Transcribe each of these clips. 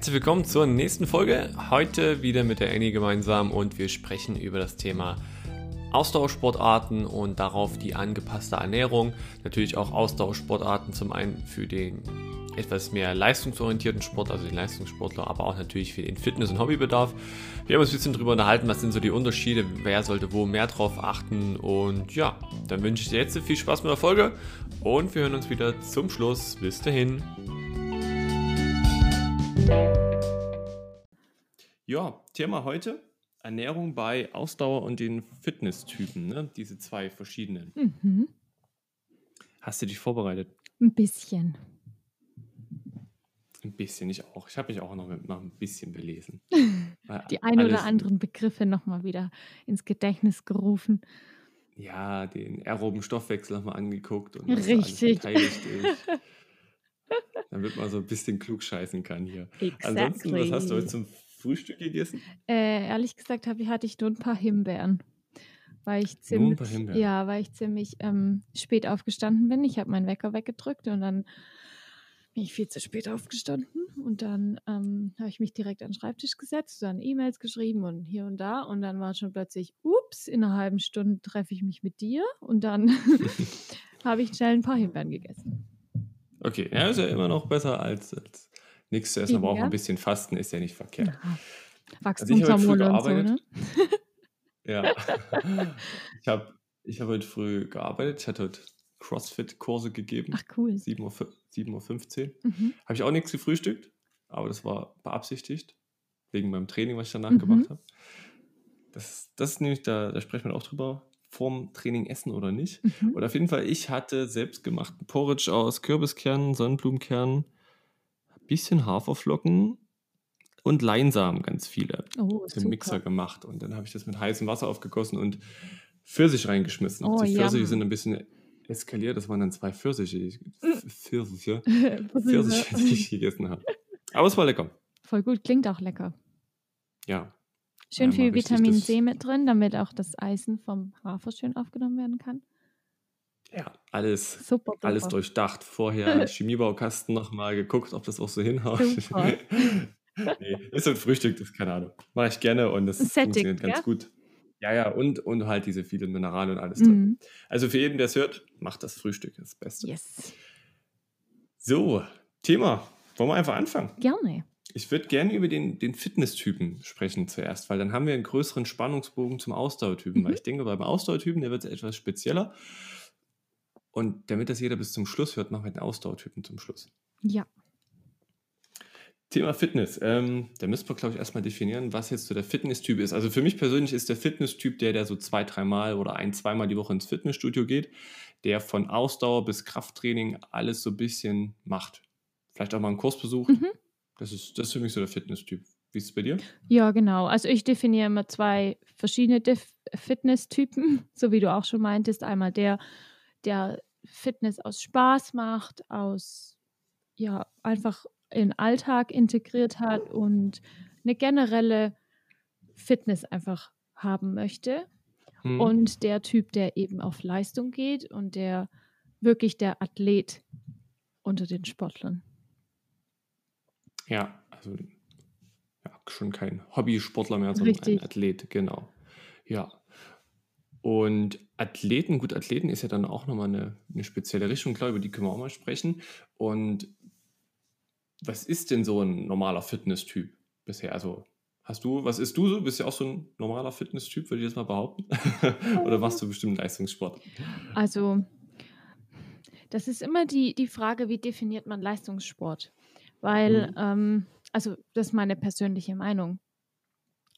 Herzlich willkommen zur nächsten Folge. Heute wieder mit der Annie gemeinsam und wir sprechen über das Thema Ausdauersportarten und darauf die angepasste Ernährung. Natürlich auch Ausdauersportarten zum einen für den etwas mehr leistungsorientierten Sport, also den Leistungssportler, aber auch natürlich für den Fitness- und Hobbybedarf. Wir haben uns ein bisschen darüber unterhalten, was sind so die Unterschiede, wer sollte wo mehr drauf achten und ja, dann wünsche ich dir jetzt viel Spaß mit der Folge und wir hören uns wieder zum Schluss. Bis dahin. Ja, Thema heute: Ernährung bei Ausdauer und den Fitnesstypen, ne? diese zwei verschiedenen. Mhm. Hast du dich vorbereitet? Ein bisschen. Ein bisschen, ich auch. Ich habe mich auch noch, mit, noch ein bisschen belesen. Die ein oder anderen Begriffe nochmal wieder ins Gedächtnis gerufen. Ja, den aeroben Stoffwechsel nochmal angeguckt und Richtig. Da ist. damit man so ein bisschen klug scheißen kann hier. Exactly. Ansonsten, was hast du heute zum Frühstück gegessen? Äh, ehrlich gesagt ich, hatte ich nur ein paar Himbeeren. Weil ich ziemlich, ja, weil ich ziemlich ähm, spät aufgestanden bin. Ich habe meinen Wecker weggedrückt und dann bin ich viel zu spät aufgestanden und dann ähm, habe ich mich direkt an den Schreibtisch gesetzt, dann E-Mails geschrieben und hier und da und dann war schon plötzlich, ups, in einer halben Stunde treffe ich mich mit dir und dann habe ich schnell ein paar Himbeeren gegessen. Okay, ja, ist ja immer noch besser als, als nichts zu essen, aber auch ein bisschen Fasten ist ja nicht verkehrt. Ja. Wachstumshormone also und so, ne? ja. ich habe ich hab heute früh gearbeitet. Ich hatte heute CrossFit-Kurse gegeben. Ach cool. 7.15 Uhr. Mhm. Habe ich auch nichts gefrühstückt, aber das war beabsichtigt, wegen meinem Training, was ich danach mhm. gemacht habe. Das, das ist nämlich, da, da sprechen wir auch drüber, vorm Training essen oder nicht. Mhm. Und auf jeden Fall, ich hatte selbstgemachten Porridge aus Kürbiskernen, Sonnenblumenkernen, ein bisschen Haferflocken und Leinsamen, ganz viele. Oh, im Mixer gemacht. Und dann habe ich das mit heißem Wasser aufgegossen und Pfirsich reingeschmissen. Oh, die Pfirsiche sind ein bisschen eskaliert. Das waren dann zwei Pfirsiche. Pfirsiche. Pfirsiche, die ich gegessen habe. Aber es war lecker. Voll gut, klingt auch lecker. Ja. Schön viel Vitamin C mit drin, damit auch das Eisen vom Hafer schön aufgenommen werden kann. Ja, alles, super, super. alles durchdacht. Vorher Chemiebaukasten nochmal geguckt, ob das auch so hinhaut. nee, ist ein Frühstück, das keine Ahnung. Mache ich gerne und das Setting, funktioniert ganz ja? gut. Ja, ja, und, und halt diese vielen Mineralien und alles drin. Mhm. Also für jeden, der es hört, macht das Frühstück das Beste. Yes. So, Thema. Wollen wir einfach anfangen? Gerne. Ich würde gerne über den, den Fitnesstypen sprechen zuerst, weil dann haben wir einen größeren Spannungsbogen zum Ausdauertypen. Mhm. Weil ich denke, beim Ausdauertypen, der wird etwas spezieller. Und damit das jeder bis zum Schluss hört, machen wir den Ausdauertypen zum Schluss. Ja. Thema Fitness. Ähm, da müssen wir, glaube ich, erstmal definieren, was jetzt so der Fitnesstyp ist. Also für mich persönlich ist der Fitnesstyp der, der so zwei, dreimal oder ein, zweimal die Woche ins Fitnessstudio geht, der von Ausdauer bis Krafttraining alles so ein bisschen macht. Vielleicht auch mal einen Kurs besucht. Mhm. Das, ist, das ist für mich so der Fitnesstyp. Wie ist es bei dir? Ja, genau. Also ich definiere immer zwei verschiedene Def Fitnesstypen, so wie du auch schon meintest. Einmal der, der Fitness aus Spaß macht, aus ja, einfach in den Alltag integriert hat und eine generelle Fitness einfach haben möchte. Mhm. Und der Typ, der eben auf Leistung geht und der wirklich der Athlet unter den Sportlern. Ja, also ja, schon kein Hobbysportler mehr, sondern Richtig. ein Athlet, genau. Ja. Und Athleten, gut, Athleten ist ja dann auch nochmal eine, eine spezielle Richtung, klar, über die können wir auch mal sprechen. Und was ist denn so ein normaler Fitness-Typ bisher? Also hast du, was ist du so? Bist du auch so ein normaler Fitness-Typ, würde ich jetzt mal behaupten? Oder machst du bestimmt Leistungssport? Also, das ist immer die, die Frage, wie definiert man Leistungssport? Weil, mhm. ähm, also das ist meine persönliche Meinung.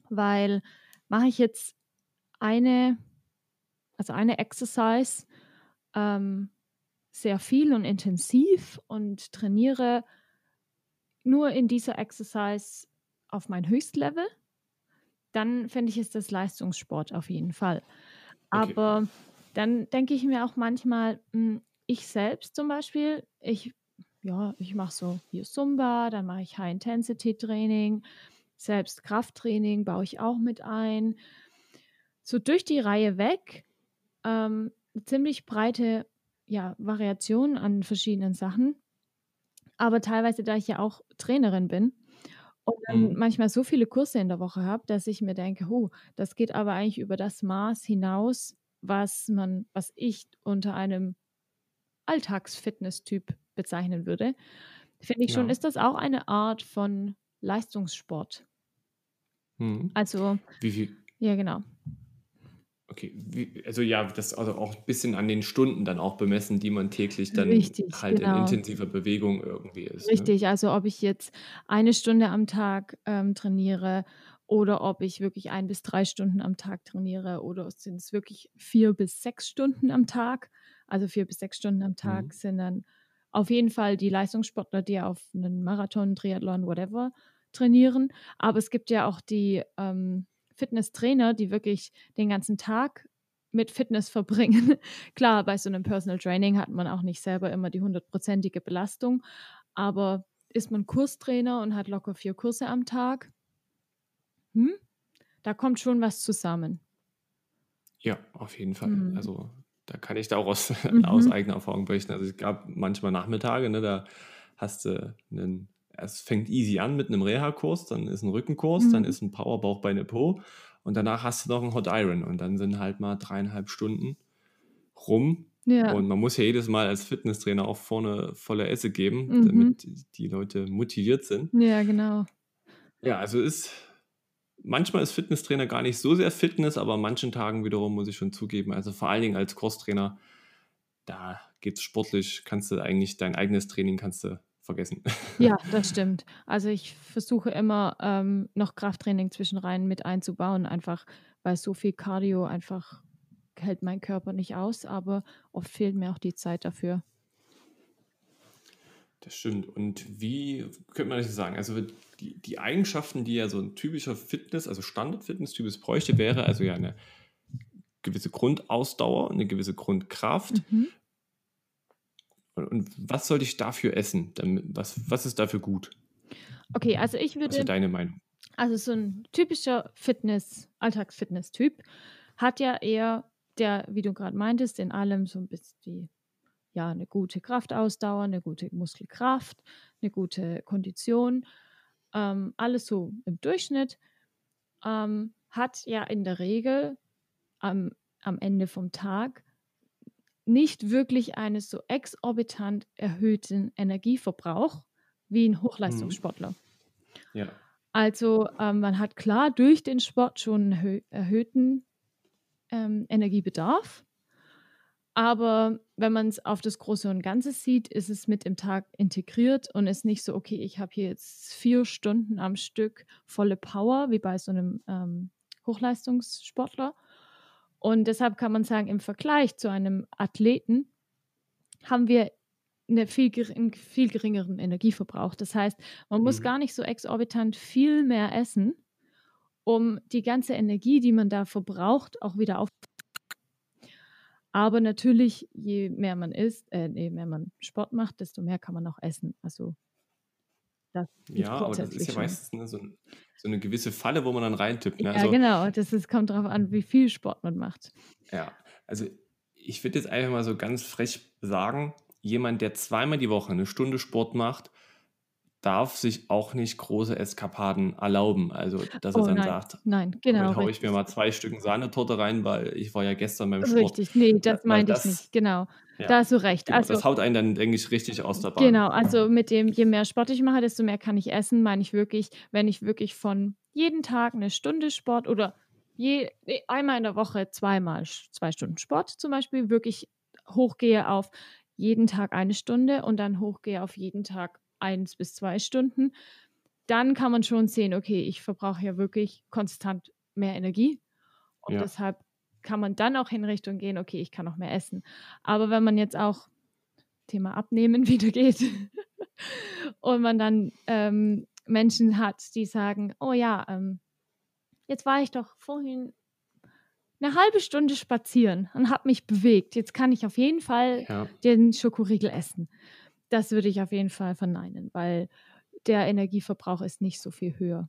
Weil mache ich jetzt eine, also eine Exercise ähm, sehr viel und intensiv und trainiere nur in dieser Exercise auf mein Höchstlevel, dann fände ich es das Leistungssport auf jeden Fall. Aber okay. dann denke ich mir auch manchmal, hm, ich selbst zum Beispiel, ich, ja, ich mache so hier Zumba, dann mache ich High-Intensity-Training, selbst Krafttraining baue ich auch mit ein. So durch die Reihe weg, ähm, ziemlich breite ja, Variation an verschiedenen Sachen aber teilweise, da ich ja auch Trainerin bin und dann Mhm. manchmal so viele Kurse in der Woche habe, dass ich mir denke: „Oh, das geht aber eigentlich über das Maß hinaus, was man was ich unter einem Alltags-Fitnesstyp bezeichnen würde.“ Finde ich schon, Ja. ist das auch eine Art von Leistungssport. Mhm. Also Wie viel ja, genau. Okay, wie also ja, das also auch 'n bisschen an den Stunden dann auch bemessen, die man täglich dann Richtig, halt in genau. intensiver Bewegung irgendwie ist, ne? Richtig, also ob ich jetzt eine Stunde am Tag, ähm, trainiere oder ob ich wirklich 1 bis 3 Stunden am Tag trainiere oder sind's wirklich 4 bis 6 Stunden am Tag. Also 4 bis 6 Stunden am Tag Mhm. sind dann auf jeden Fall die Leistungssportler, die auf 'nen Marathon, Triathlon, whatever trainieren. Aber es gibt ja auch die, ähm, Fitnesstrainer, die wirklich den ganzen Tag mit Fitness verbringen. Klar, bei so 'nem Personal Training hat man auch nicht selber immer die hundertprozentige Belastung, aber ist man Kurstrainer und hat locker 4 Kurse am Tag hm, da kommt schon was zusammen. Ja, auf jeden Fall. Mhm. Also, da kann ich da auch aus aus Mhm. eigener Erfahrung berichten. Also, es gab manchmal Nachmittage, ne, da hast du 'nen es fängt easy an mit 'nem Reha-Kurs, dann ist 'n Rückenkurs, dann Mhm. ist 'n Power Bauch, Beine, Po und danach hast du noch 'n Hot Iron und dann sind halt mal 3,5 Stunden rum Ja. und man muss ja jedes Mal als Fitnesstrainer auch vorne volle Esse geben, Mhm. damit die Leute motiviert sind. Ja, genau. Ja, also ist manchmal ist Fitnesstrainer gar nicht so sehr Fitness, aber an manchen Tagen wiederum muss ich schon zugeben, also vor allen Dingen als Crosstrainer, da geht's sportlich kannst du eigentlich dein eigenes Training kannst du vergessen. Ja, das stimmt. Also, ich versuche immer, ähm, noch Krafttraining zwischenrein mit einzubauen, einfach weil so viel Cardio einfach hält mein Körper nicht aus, aber oft fehlt mir auch die Zeit dafür. Das stimmt. Und wie könnte man das sagen? Also, die die Eigenschaften, die ja so 'n typischer Fitness also Standard-Fitnesstyp bräuchte, wäre also ja 'ne gewisse Grundausdauer, 'ne gewisse Grundkraft. Mhm. U und was sollte ich dafür essen? Damit was was ist dafür gut? Okay, also ich Was ist würde deine Meinung? also so 'n typischer Fitness Alltags-Fitnesstyp hat ja eher der, wie du grad meintest, in allem so 'n bisschen die ja, 'ne gute Kraftausdauer, 'ne gute Muskelkraft, 'ne gute Kondition, ähm, alles so im Durchschnitt, ähm, hat ja in der Regel am am Ende vom Tag nicht wirklich eine so exorbitant erhöhten Energieverbrauch wie 'n Mhm. Hochleistungssportler. Ja. Also, ähm, man hat klar durch den Sport schon 'n erhö erhöhten, ähm, Energiebedarf. Aber wenn man's auf das Große und Ganze sieht, ist es mit im Tag integriert und ist nicht so: „Okay, ich habe hier jetzt 4 Stunden am Stück volle Power“, wie bei so 'nem, ähm, Hochleistungssportler. Und deshalb kann man sagen, im Vergleich zu einem Athleten haben wir 'ne viel gering 'n viel geringeren Energieverbrauch. Das heißt, man muss Mhm. gar nicht so exorbitant viel mehr essen, um die ganze Energie, die man da verbraucht, auch wieder auf Aber natürlich, je mehr man isst äh, je mehr man Sport macht, desto mehr kann man auch essen. Also das Ja, aber das ist ja meistens, ne, so so 'ne gewisse Falle, wo man dann reintippt, ne? Ja, Also genau. Das ist kommt drauf an, wie viel Sport man macht. Ja, also ich würde jetzt einfach mal so ganz frech sagen, jemand, der zweimal die Woche 'ne Stunde Sport macht, darf sich auch nicht große Eskapaden erlauben. Also, dass er Oh dann nein, sagt: nein, genau, „Heute haue ich mir mal 2 Stücken Sahnetorte rein, weil ich war ja gestern beim Sport.“ Richtig, ne, Da das meinte ich nicht. Genau, ja, da hast du recht. genau, Also das haut einen dann, denke ich, richtig aus der Bahn. Genau, also mit dem je mehr Sport ich mache, desto mehr kann ich essen, meine ich wirklich, wenn ich wirklich von jeden Tag 'ne Stunde Sport oder je einmal in der Woche zweimal 2 Stunden Sport zum Beispiel wirklich hochgehe auf jeden Tag 1 Stunde und dann hochgehe auf jeden Tag 1 bis 2 Stunden, dann kann man schon sehen: „Okay, ich verbrauche ja wirklich konstant mehr Energie.“ Und Ja. deshalb kann man dann auch in Richtung gehen: „Okay, ich kann auch mehr essen.“ Aber wenn man jetzt auch Thema Abnehmen wieder geht und man dann, ähm, Menschen hat, die sagen: „Oh ja, ähm, jetzt war ich doch vorhin 'ne 1/2 Stunde spazieren und habe mich bewegt. Jetzt kann ich auf jeden Fall Ja. den Schokoriegel essen.“ Das würde ich auf jeden Fall verneinen, weil der Energieverbrauch ist nicht so viel höher,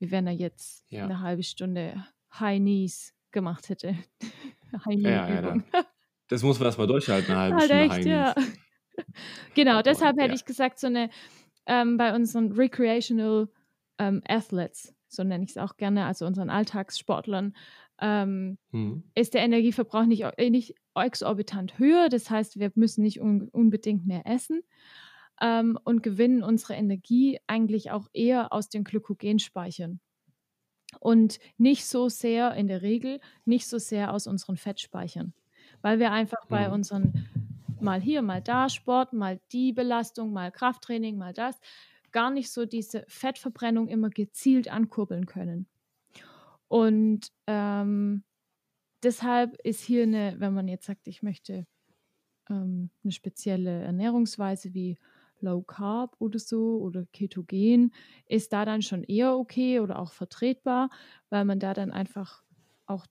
wie wenn er jetzt Ja. 'ne 1/2 Stunde High Knees gemacht hätte. High Knee ja, ja, das muss man erst mal durchhalten, 'ne 1/2 Halt Stunde echt, High ja. Knees. Genau, deshalb hätte ich gesagt, so 'ne ähm, bei unseren Recreational ähm, Athletes, so nenne ich es auch gerne, also unseren Alltagssportlern, ähm, hm. ist der Energieverbrauch nicht, äh, nicht exorbitant höher. Das heißt, wir müssen nicht un unbedingt mehr essen ähm, und gewinnen unsere Energie eigentlich auch eher aus den Glykogenspeichern. Und nicht so sehr, in der Regel, nicht so sehr aus unseren Fettspeichern. Weil wir einfach bei hm. unseren mal hier, mal da Sport, mal die Belastung, mal Krafttraining, mal das, gar nicht so diese Fettverbrennung immer gezielt ankurbeln können. Und ähm, deshalb ist hier eine, wenn man jetzt sagt, ich möchte ähm, eine spezielle Ernährungsweise wie Low Carb oder so oder Ketogen, ist da dann schon eher okay oder auch vertretbar, weil man da dann einfach auch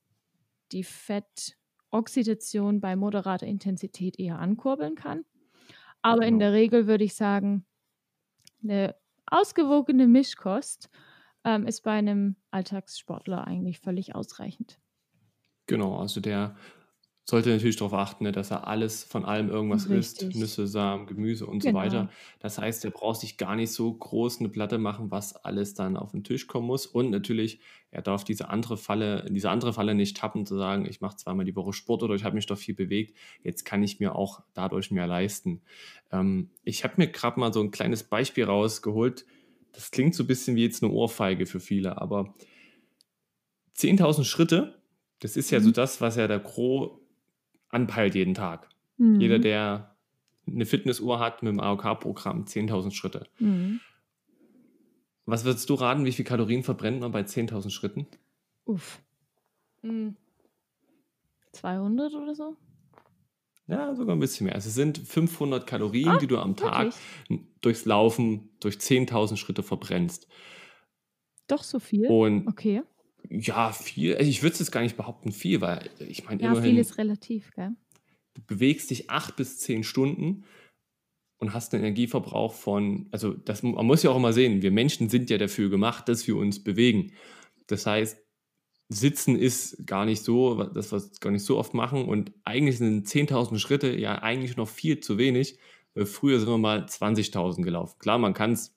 die Fettoxidation bei moderater Intensität eher ankurbeln kann. Aber genau. in der Regel würde ich sagen, eine ausgewogene Mischkost ähm, ist bei einem Alltagssportler eigentlich völlig ausreichend. Genau, also der sollte natürlich darauf achten, ne, dass er alles von allem irgendwas isst, Nüsse, Samen, Gemüse und so weiter. Genau. Das heißt, er braucht sich gar nicht so groß eine Platte machen, was alles dann auf den Tisch kommen muss. Und natürlich, er darf diese andere Falle, diese andere Falle nicht tappen, zu sagen, ich mache zweimal die Woche Sport oder ich habe mich doch viel bewegt, jetzt kann ich mir auch dadurch mehr leisten. Ähm, ich habe mir gerade mal so ein kleines Beispiel rausgeholt, das klingt so ein bisschen wie jetzt eine Ohrfeige für viele, aber 10.000 Schritte, das ist ja mhm. so das, was ja der Gro anpeilt jeden Tag. Mhm. Jeder, der eine Fitnessuhr hat mit dem AOK-Programm, 10.000 Schritte. Mhm. Was würdest du raten, wie viel Kalorien verbrennt man bei 10.000 Schritten? Uff. Mhm. 200 oder so? Ja, sogar ein bisschen mehr. Also es sind 500 Kalorien, ah, die du am Tag wirklich? durchs Laufen durch 10.000 Schritte verbrennst. Doch so viel? Und okay. Ja, viel. Also ich würde es jetzt gar nicht behaupten, viel, weil ich meine, ja, immerhin. viel ist relativ, gell? Du bewegst dich acht bis zehn Stunden und hast einen Energieverbrauch von, also das, man muss ja auch immer sehen, wir Menschen sind ja dafür gemacht, dass wir uns bewegen. Das heißt, Sitzen ist gar nicht so, das wir gar nicht so oft machen und eigentlich sind 10.000 Schritte ja eigentlich noch viel zu wenig. Früher sind wir mal 20.000 gelaufen. Klar, man kann es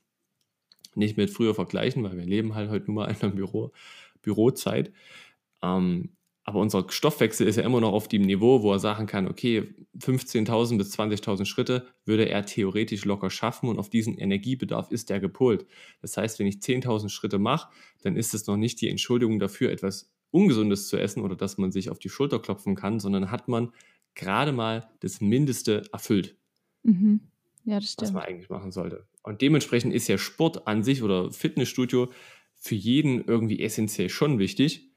nicht mit früher vergleichen, weil wir leben halt heute nur mal in einem Büro, Bürozeit. Ähm, aber unser Stoffwechsel ist ja immer noch auf dem Niveau, wo er sagen kann, okay, 15.000 bis 20.000 Schritte würde er theoretisch locker schaffen und auf diesen Energiebedarf ist er gepolt. Das heißt, wenn ich 10.000 Schritte mache, dann ist es noch nicht die Entschuldigung dafür, etwas Ungesundes zu essen oder dass man sich auf die Schulter klopfen kann, sondern hat man gerade mal das Mindeste erfüllt. Mhm. Ja, das stimmt. Was man eigentlich machen sollte. Und dementsprechend ist ja Sport an sich oder Fitnessstudio für jeden irgendwie essentiell schon wichtig,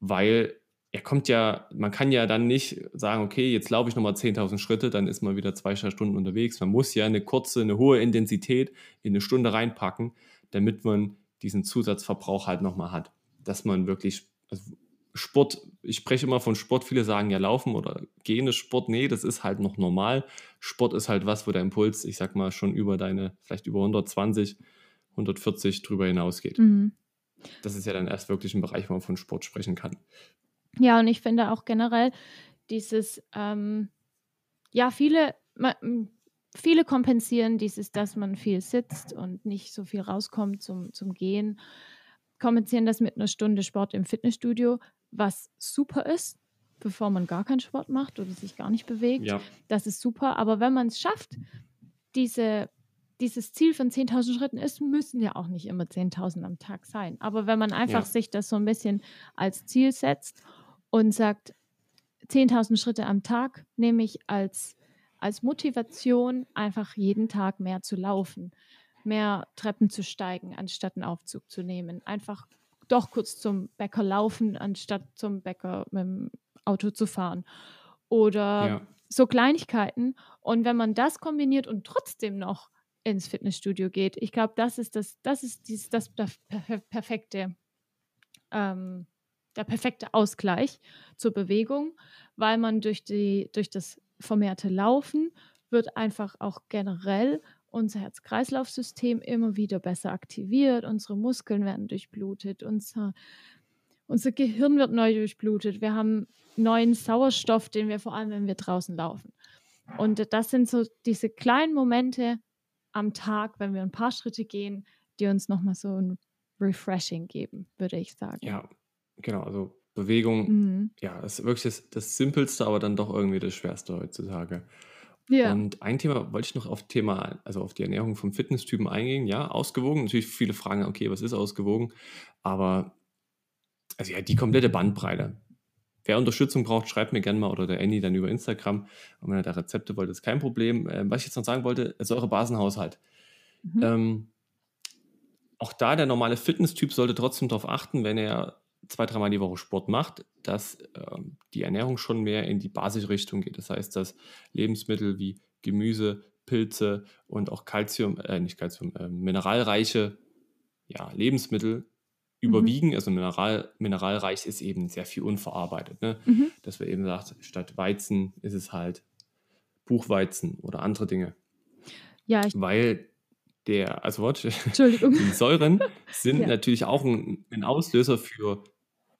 weil er kommt ja, man kann ja dann nicht sagen, okay, jetzt laufe ich nochmal 10.000 Schritte, dann ist man wieder zwei Stunden unterwegs. Man muss ja eine kurze, eine hohe Intensität in eine Stunde reinpacken, damit man diesen Zusatzverbrauch halt nochmal hat. Dass man wirklich, also Sport, ich spreche immer von Sport, viele sagen ja Laufen oder Gehen ist Sport. Nee, das ist halt noch normal. Sport ist halt was, wo der Impuls, ich sag mal, schon über deine, vielleicht über 120, 140 drüber hinausgeht. Mhm. Das ist ja dann erst wirklich ein Bereich, wo man von Sport sprechen kann. Ja, und ich finde auch generell dieses, ähm, ja, viele, viele kompensieren dieses, dass man viel sitzt und nicht so viel rauskommt zum, zum Gehen, kompensieren das mit einer Stunde Sport im Fitnessstudio, was super ist, bevor man gar keinen Sport macht oder sich gar nicht bewegt. Ja. Das ist super. Aber wenn man es schafft, diese dieses Ziel von 10.000 Schritten ist, müssen ja auch nicht immer 10.000 am Tag sein. Aber wenn man einfach ja. sich das so ein bisschen als Ziel setzt und sagt, 10.000 Schritte am Tag nehme ich als, als Motivation, einfach jeden Tag mehr zu laufen, mehr Treppen zu steigen, anstatt einen Aufzug zu nehmen. Einfach doch kurz zum Bäcker laufen, anstatt zum Bäcker mit dem Auto zu fahren. Oder ja. so Kleinigkeiten. Und wenn man das kombiniert und trotzdem noch ins Fitnessstudio geht. Ich glaube, das ist das, das ist dieses, das perfekte, ähm, der perfekte Ausgleich zur Bewegung, weil man durch die, durch das vermehrte Laufen wird einfach auch generell unser Herz-Kreislauf-System immer wieder besser aktiviert, unsere Muskeln werden durchblutet, unser, unser Gehirn wird neu durchblutet, wir haben neuen Sauerstoff, den wir vor allem, wenn wir draußen laufen. Und das sind so diese kleinen Momente, am Tag, wenn wir ein paar Schritte gehen, die uns nochmal so ein refreshing geben, würde ich sagen. Ja, genau. Also Bewegung, mhm. ja, ist wirklich das, das Simpelste, aber dann doch irgendwie das Schwerste heutzutage. Ja. Und ein Thema wollte ich noch auf Thema, also auf die Ernährung vom Fitnesstypen eingehen. Ja, ausgewogen. Natürlich viele fragen, okay, was ist ausgewogen? Aber also ja, die komplette Bandbreite. Wer Unterstützung braucht, schreibt mir gerne mal oder der Annie dann über Instagram. Und wenn ihr da Rezepte wollt, ist kein Problem. Ähm, was ich jetzt noch sagen wollte, Säurebasenhaushalt. Mhm. Ähm, auch da der normale Fitnesstyp sollte trotzdem darauf achten, wenn er zwei, dreimal die Woche Sport macht, dass ähm, die Ernährung schon mehr in die Basisrichtung geht. Das heißt, dass Lebensmittel wie Gemüse, Pilze und auch Kalzium, äh, nicht Kalzium, äh, mineralreiche ja, Lebensmittel mhm. überwiegen. Also mineral, mineralreich ist eben sehr viel unverarbeitet. Ne? Mhm. Dass wir eben sagt, statt Weizen ist es halt Buchweizen oder andere Dinge. Ja, Weil der, also? Entschuldigung. die Säuren sind ja. natürlich auch ein, ein, Auslöser für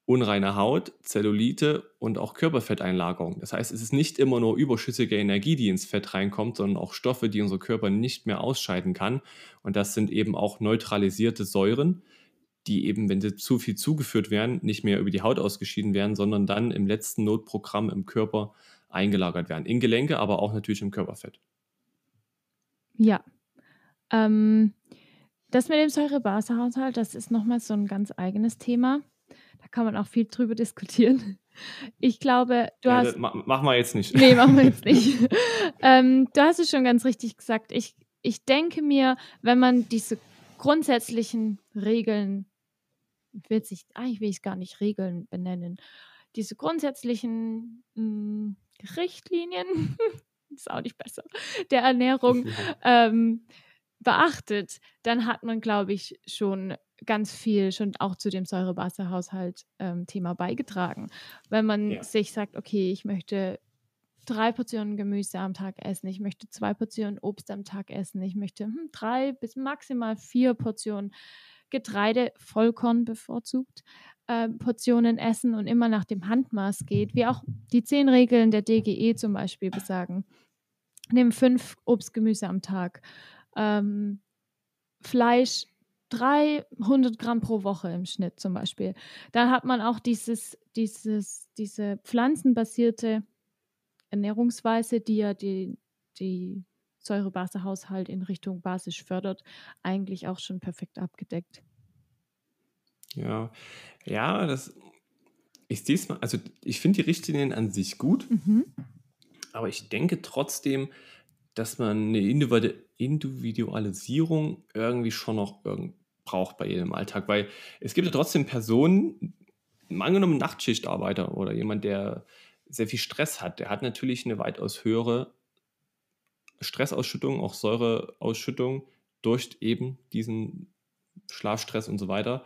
unreine Haut, Zellulite und auch Körperfetteinlagerung. Das heißt, es ist nicht immer nur überschüssige Energie, die ins Fett reinkommt, sondern auch Stoffe, die unser Körper nicht mehr ausscheiden kann. Und das sind eben auch neutralisierte Säuren, die eben, wenn sie zu viel zugeführt werden, nicht mehr über die Haut ausgeschieden werden, sondern dann im letzten Notprogramm im Körper eingelagert werden. In Gelenke, aber auch natürlich im Körperfett. Ja, ähm, das mit dem Säurebasehaushalt, das ist nochmal so ein ganz eigenes Thema. Da kann man auch viel drüber diskutieren. Ich glaube, du ja, hast. Machen wir jetzt nicht. Nee, machen wir jetzt nicht. ähm, du hast es schon ganz richtig gesagt. Ich, ich denke mir, wenn man diese grundsätzlichen Regeln, will sich, eigentlich will ich es gar nicht Regeln benennen, diese grundsätzlichen mh, hm, Richtlinien, ist auch nicht besser, der Ernährung ähm, beachtet, dann hat man, glaube ich, schon ganz viel schon auch zu dem Säurebasenhaushalt-Thema ähm, beigetragen. Wenn man ja. sich sagt, okay, ich möchte drei Portionen Gemüse am Tag essen, ich möchte zwei Portionen Obst am Tag essen, ich möchte hm, drei bis maximal vier Portionen Getreide, Vollkorn bevorzugt, äh, Portionen essen und immer nach dem Handmaß geht, wie auch die zehn Regeln der DGE zum Beispiel besagen. Nimm fünf Obst, Gemüse am Tag ähm, Fleisch 300 Gramm pro Woche im Schnitt zum Beispiel. Dann hat man auch dieses, dieses, diese pflanzenbasierte Ernährungsweise, die ja die, die Säurebasehaushalt in Richtung basisch fördert, eigentlich auch schon perfekt abgedeckt. Ja, ja, das ich sehe es mal, also ich finde die Richtlinien an sich gut, mhm. aber ich denke trotzdem, dass man eine Individualisierung irgendwie schon noch braucht bei jedem Alltag, weil es gibt ja trotzdem Personen, angenommen Nachtschichtarbeiter oder jemand, der sehr viel Stress hat, der hat natürlich eine weitaus höhere Stressausschüttung, auch Säureausschüttung durch eben diesen Schlafstress und so weiter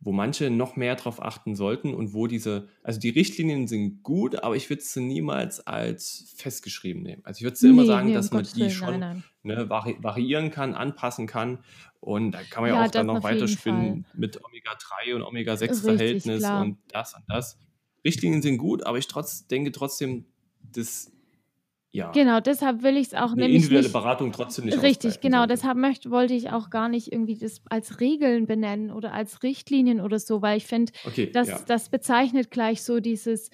wo manche noch mehr darauf achten sollten und wo diese, also die Richtlinien sind gut, aber ich würde sie niemals als festgeschrieben nehmen. Also ich würde nee, immer sagen, nee, dass man die schon nein, nein. Ne, vari variieren kann, anpassen kann und da kann man ja, ja auch dann noch weiterspinnen mit Omega-3 und Omega-6-Verhältnis und das und das. Richtlinien sind gut, aber ich trotz, denke trotzdem, dass ja. Genau, deshalb will ich es auch eine nämlich individuelle nicht, Beratung trotzdem nicht Richtig, genau. Sollte. Deshalb möchte, wollte ich auch gar nicht irgendwie das als Regeln benennen oder als Richtlinien oder so, weil ich finde, okay, das, ja. das bezeichnet gleich so dieses,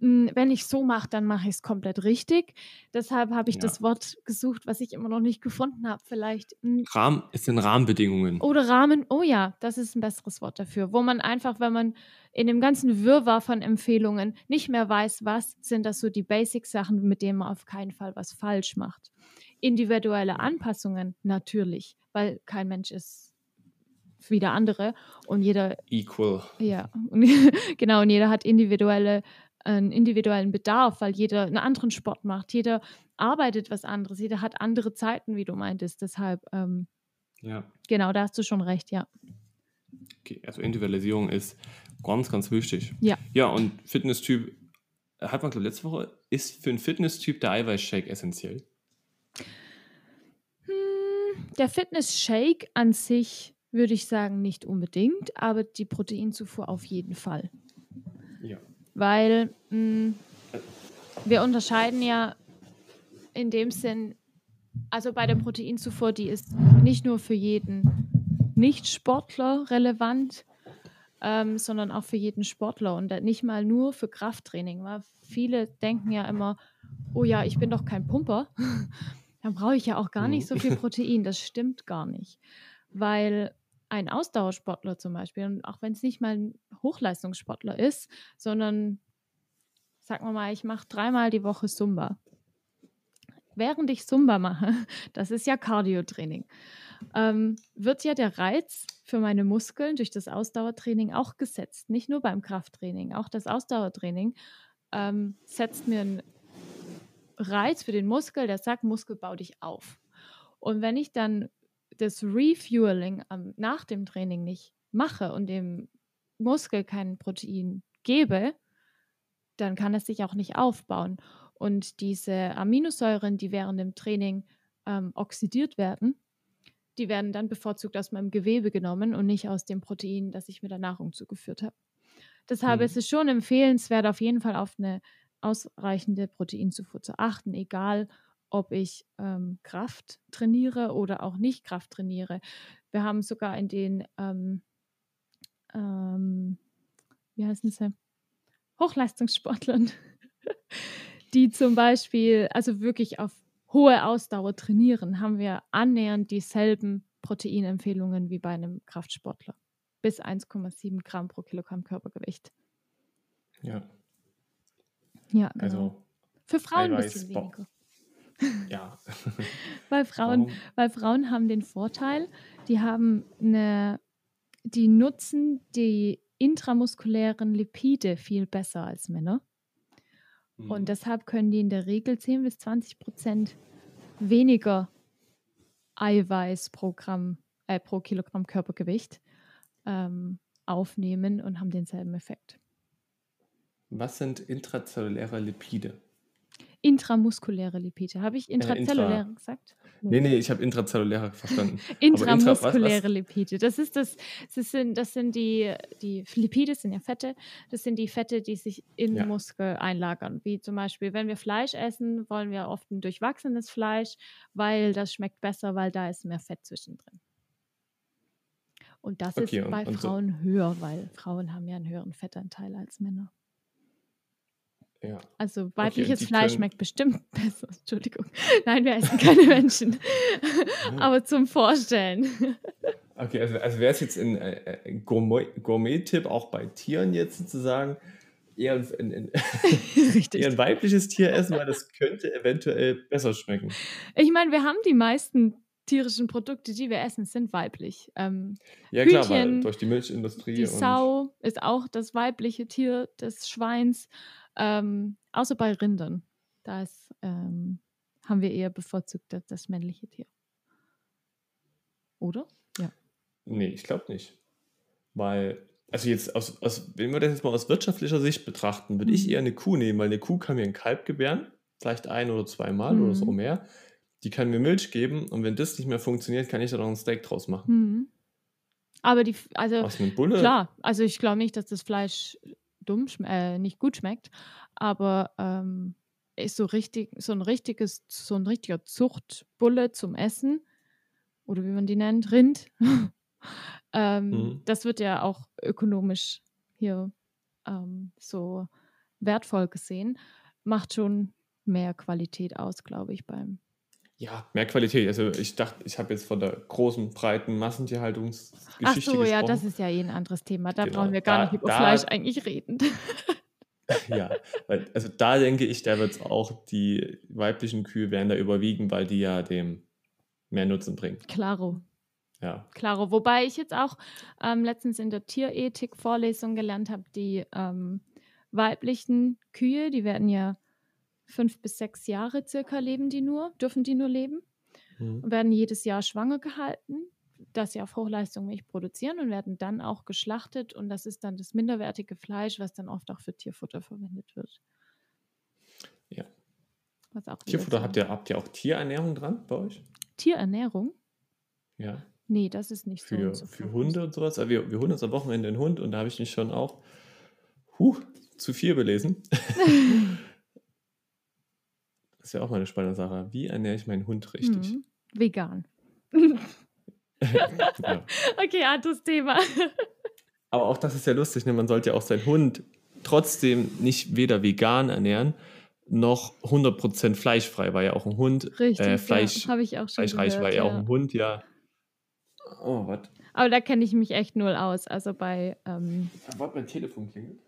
wenn ich so mache, dann mache ich es komplett richtig. Deshalb habe ich ja. das Wort gesucht, was ich immer noch nicht gefunden habe. Vielleicht. Hm Rahmen, es sind Rahmenbedingungen. Oder Rahmen, oh ja, das ist ein besseres Wort dafür, wo man einfach, wenn man in dem ganzen Wirrwarr von Empfehlungen nicht mehr weiß, was sind das so die Basic-Sachen, mit denen man auf keinen Fall was falsch macht. Individuelle Anpassungen natürlich, weil kein Mensch ist wie der andere und jeder equal. Ja, genau und jeder hat individuelle einen individuellen Bedarf, weil jeder einen anderen Sport macht, jeder arbeitet was anderes, jeder hat andere Zeiten, wie du meintest. Deshalb, ähm, ja. genau, da hast du schon recht, ja. Okay, also Individualisierung ist ganz, ganz wichtig. Ja. Ja, und Fitnesstyp, hat man glaube letzte Woche, ist für einen Fitnesstyp der Eiweißshake essentiell? Hm, der Fitness-Shake an sich würde ich sagen nicht unbedingt, aber die Proteinzufuhr auf jeden Fall. Ja weil mh, mm, wir unterscheiden ja in dem Sinn, also bei der Proteinzufuhr, die ist nicht nur für jeden Nicht-Sportler relevant, ähm, sondern auch für jeden Sportler und nicht mal nur für Krafttraining. Weil viele denken ja immer, oh ja, ich bin doch kein Pumper, dann brauche ich ja auch gar nicht so viel mhm. Protein. Das stimmt gar nicht, weil ein Ausdauersportler zum Beispiel, und auch wenn es nicht mal ein Hochleistungssportler ist, sondern sagen wir mal, ich mache dreimal die Woche Zumba. Während ich Zumba mache, das ist ja Cardio-Training, ähm, wird ja der Reiz für meine Muskeln durch das Ausdauertraining auch gesetzt. Nicht nur beim Krafttraining, auch das Ausdauertraining ähm, setzt mir einen Reiz für den Muskel, der sagt, Muskel, bau dich auf. Und wenn ich dann das Refueling ähm, nach dem Training nicht mache und dem Muskel kein Protein gebe, dann kann es sich auch nicht aufbauen. Und diese Aminosäuren, die während dem Training ähm, oxidiert werden, die werden dann bevorzugt aus meinem Gewebe genommen und nicht aus dem Protein, das ich mit der Nahrung zugeführt habe. Deshalb mhm. ist es schon empfehlenswert, auf jeden Fall auf eine ausreichende Proteinzufuhr zu achten, egal ob ich ähm, Kraft trainiere oder auch nicht Kraft trainiere. Wir haben sogar in den, ähm, ähm, wie heißen sie, Hochleistungssportlern, die zum Beispiel, also wirklich auf hohe Ausdauer trainieren, haben wir annähernd dieselben Proteinempfehlungen wie bei einem Kraftsportler. Bis 1,7 Gramm pro Kilogramm Körpergewicht. Ja. Ja, genau. Also Für Frauen ein bisschen weniger. Ja. weil, Frauen, weil Frauen haben den Vorteil, die haben eine, die nutzen die intramuskulären Lipide viel besser als Männer. Mhm. Und deshalb können die in der Regel 10 bis 20 Prozent weniger Eiweiß pro, Gramm, äh, pro Kilogramm Körpergewicht ähm, aufnehmen und haben denselben Effekt. Was sind intrazelluläre Lipide? Intramuskuläre Lipide. Habe ich intrazelluläre äh, intra gesagt? Nee, nee, ich habe intrazelluläre verstanden. Intramuskuläre intra, Lipide. Das ist das, das sind, das sind die, die Lipide sind ja Fette. Das sind die Fette, die sich in ja. Muskel einlagern. Wie zum Beispiel, wenn wir Fleisch essen, wollen wir oft ein durchwachsenes Fleisch, weil das schmeckt besser, weil da ist mehr Fett zwischendrin. Und das okay, ist bei Frauen so. höher, weil Frauen haben ja einen höheren Fettanteil als Männer. Ja. Also weibliches okay, Fleisch schmeckt bestimmt besser. Entschuldigung. Nein, wir essen keine Menschen. Mhm. Aber zum Vorstellen. Okay, also, also wäre es jetzt ein, äh, ein Gourmet-Tipp auch bei Tieren jetzt sozusagen, eher ein, ein, ein eher ein weibliches Tier essen, weil das könnte eventuell besser schmecken. Ich meine, wir haben die meisten tierischen Produkte, die wir essen, sind weiblich. Ähm, ja, Hühnchen, klar, weil durch die Milchindustrie. Die Sau ist auch das weibliche Tier des Schweins. Ähm, außer bei Rindern. Da ähm, haben wir eher bevorzugt das, das männliche Tier. Oder? Ja. Nee, ich glaube nicht. Weil, also jetzt aus, aus, wenn wir das jetzt mal aus wirtschaftlicher Sicht betrachten, würde mhm. ich eher eine Kuh nehmen, weil eine Kuh kann mir ein Kalb gebären, vielleicht ein oder zweimal mhm. oder so mhm. mehr. Die kann mir Milch geben und wenn das nicht mehr funktioniert, kann ich da noch ein Steak draus machen. Mhm. Aber die, also Aus einem Bulle? klar, also ich glaube nicht, dass das Fleisch dumm, äh, nicht gut schmeckt, aber ähm, ist so richtig, so ein richtiges, so ein richtiger Zuchtbulle zum Essen oder wie man die nennt, Rind. ähm, mhm. Das wird ja auch ökonomisch hier ähm, so wertvoll gesehen, macht schon mehr Qualität aus, glaube ich, beim ja, mehr Qualität. Also ich dachte, ich habe jetzt von der großen, breiten Massentierhaltungsgeschichte Ach so, gesprochen. ja, das ist ja eh ein anderes Thema. Da genau. brauchen wir gar da, nicht über da, Fleisch eigentlich reden. ja, weil, also da denke ich, da wird es auch, die weiblichen Kühe werden da überwiegen, weil die ja dem mehr Nutzen bringen. Klaro. Ja. Klaro. Wobei ich jetzt auch ähm, letztens in der Tierethik-Vorlesung gelernt habe, die ähm, weiblichen Kühe, die werden ja fünf bis sechs Jahre circa leben die nur, dürfen die nur leben mhm. und werden jedes Jahr schwanger gehalten, dass sie auf Hochleistung Milch produzieren und werden dann auch geschlachtet und das ist dann das minderwertige Fleisch, was dann oft auch für Tierfutter verwendet wird. Ja. Tierfutter habt ihr, habt ihr auch Tierernährung dran bei euch? Tierernährung? Ja. Nee, das ist nicht für, so. Für Hunde und sowas. Also wir, wir holen uns am Wochenende einen Hund und da habe ich mich schon auch huh, zu viel belesen. Das ist ja auch mal eine spannende Sache. Wie ernähre ich meinen Hund richtig? Mhm. Vegan. ja. Okay, anderes Thema. Aber auch das ist ja lustig, ne? man sollte ja auch seinen Hund trotzdem nicht weder vegan ernähren, noch 100% fleischfrei, weil ja auch ein Hund Richtig, äh, Fleisch, ja, ich auch schon fleischreich gehört, war ja ja auch ein Hund, ja. Oh, was? Aber da kenne ich mich echt null aus. Also bei. Ähm, Warte, mein Telefon klingelt.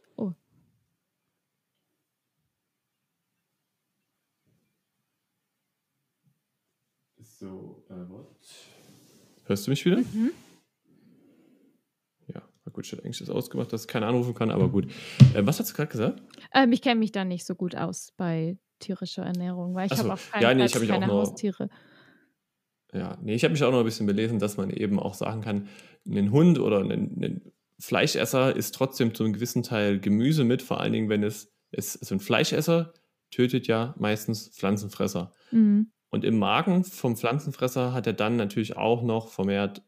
So, äh, was? Hörst du mich wieder? mhm. Ja, gut, ich hatte eigentlich das ausgemacht, dass ich keinen anrufen kann, aber gut. Äh, was hast du gerade gesagt? ähm, ich kenne mich da nicht so gut aus bei tierischer Ernährung, weil ich habe auch keine, ja, nee, ich hab auch keine nur- Haustiere. Ja, nee, ich habe mich auch noch ein bisschen belesen, dass man eben auch sagen kann, ein Hund oder ein, ein Fleischesser isst trotzdem zu einem gewissen Teil Gemüse mit, vor allen Dingen, wenn es, es also ein Fleischesser tötet ja meistens Pflanzenfresser. Mhm. Und im Magen vom Pflanzenfresser hat er dann natürlich auch noch vermehrt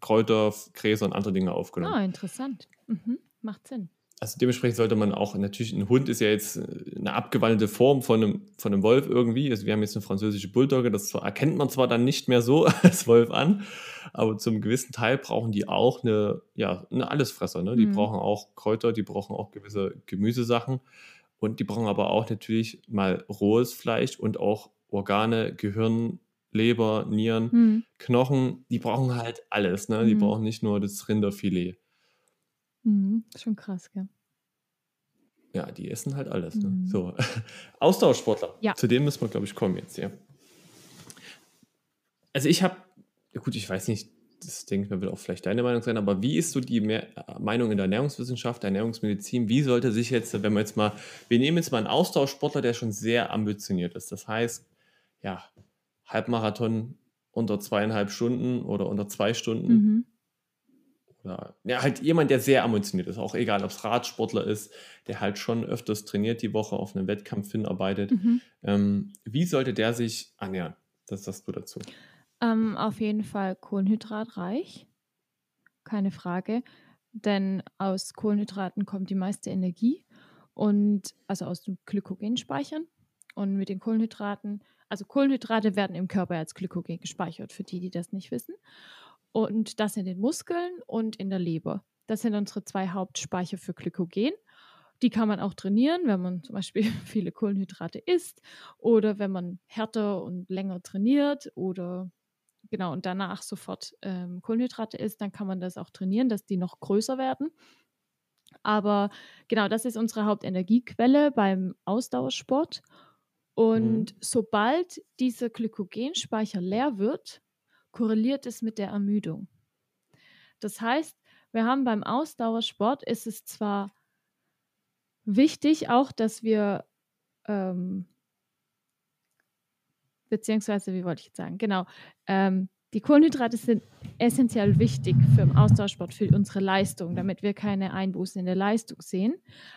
Kräuter, Gräser und andere Dinge aufgenommen. Ah, interessant. Mhm. Macht Sinn. Also dementsprechend sollte man auch, natürlich, ein Hund ist ja jetzt äh, eine abgewandelte Form von einem, von einem Wolf irgendwie. Also wir haben jetzt eine französische Bulldogge, das erkennt man zwar dann nicht mehr so als Wolf an, aber zum gewissen Teil brauchen die auch eine, ja, eine Allesfresser. Ne? Die Mhm. brauchen auch Kräuter, die brauchen auch gewisse Gemüsesachen und die brauchen aber auch natürlich mal rohes Fleisch und auch Organe, Gehirn, Leber, Nieren, Mhm. Knochen, die brauchen halt alles. Ne? Die Mhm. brauchen nicht nur das Rinderfilet. Mhm. Schon krass, gell? Ja, die essen halt alles. Ne? Mhm. So, Ausdauersportler. Ja. Zu dem müssen wir, glaube ich, kommen jetzt, ja. Also ich habe, gut, ich weiß nicht, das denke ich mir, wird auch vielleicht deine Meinung sein, aber wie ist so die Mehr äh, Meinung in der Ernährungswissenschaft, der Ernährungsmedizin? Wie sollte sich jetzt, wenn wir jetzt mal, wir nehmen jetzt mal einen Ausdauersportler, der schon sehr ambitioniert ist. Das heißt, ja, Halbmarathon unter zweieinhalb Stunden oder unter zwei Stunden. Mhm. Oder ja, halt jemand, der sehr ambitioniert ist, auch egal, ob es Radsportler ist, der halt schon öfters trainiert die Woche, auf einen Wettkampf hinarbeitet. Mhm. Ähm, wie sollte der sich ernähren? Das sagst du dazu. Ähm, auf jeden Fall kohlenhydratreich. Keine Frage. Denn aus Kohlenhydraten kommt die meiste Energie und also aus den Glykogenspeichern. Und mit den Kohlenhydraten, also Kohlenhydrate werden im Körper als Glykogen gespeichert, für die, die das nicht wissen. Und das in den Muskeln und in der Leber. Das sind unsere zwei Hauptspeicher für Glykogen. Die kann man auch trainieren, wenn man zum Beispiel viele Kohlenhydrate isst oder wenn man härter und länger trainiert oder genau und danach sofort ähm, Kohlenhydrate isst, dann kann man das auch trainieren, dass die noch größer werden. Aber genau, das ist unsere Hauptenergiequelle beim Ausdauersport. Und sobald dieser Glykogenspeicher leer wird, korreliert es mit der Ermüdung. Das heißt, wir haben beim Ausdauersport ist es zwar wichtig auch, dass wir ähm, beziehungsweise, wie wollte ich jetzt sagen, genau, ähm, die Kohlenhydrate sind essentiell wichtig für den Ausdauersport, für unsere Leistung, damit wir keine Einbußen in der Leistung sehen.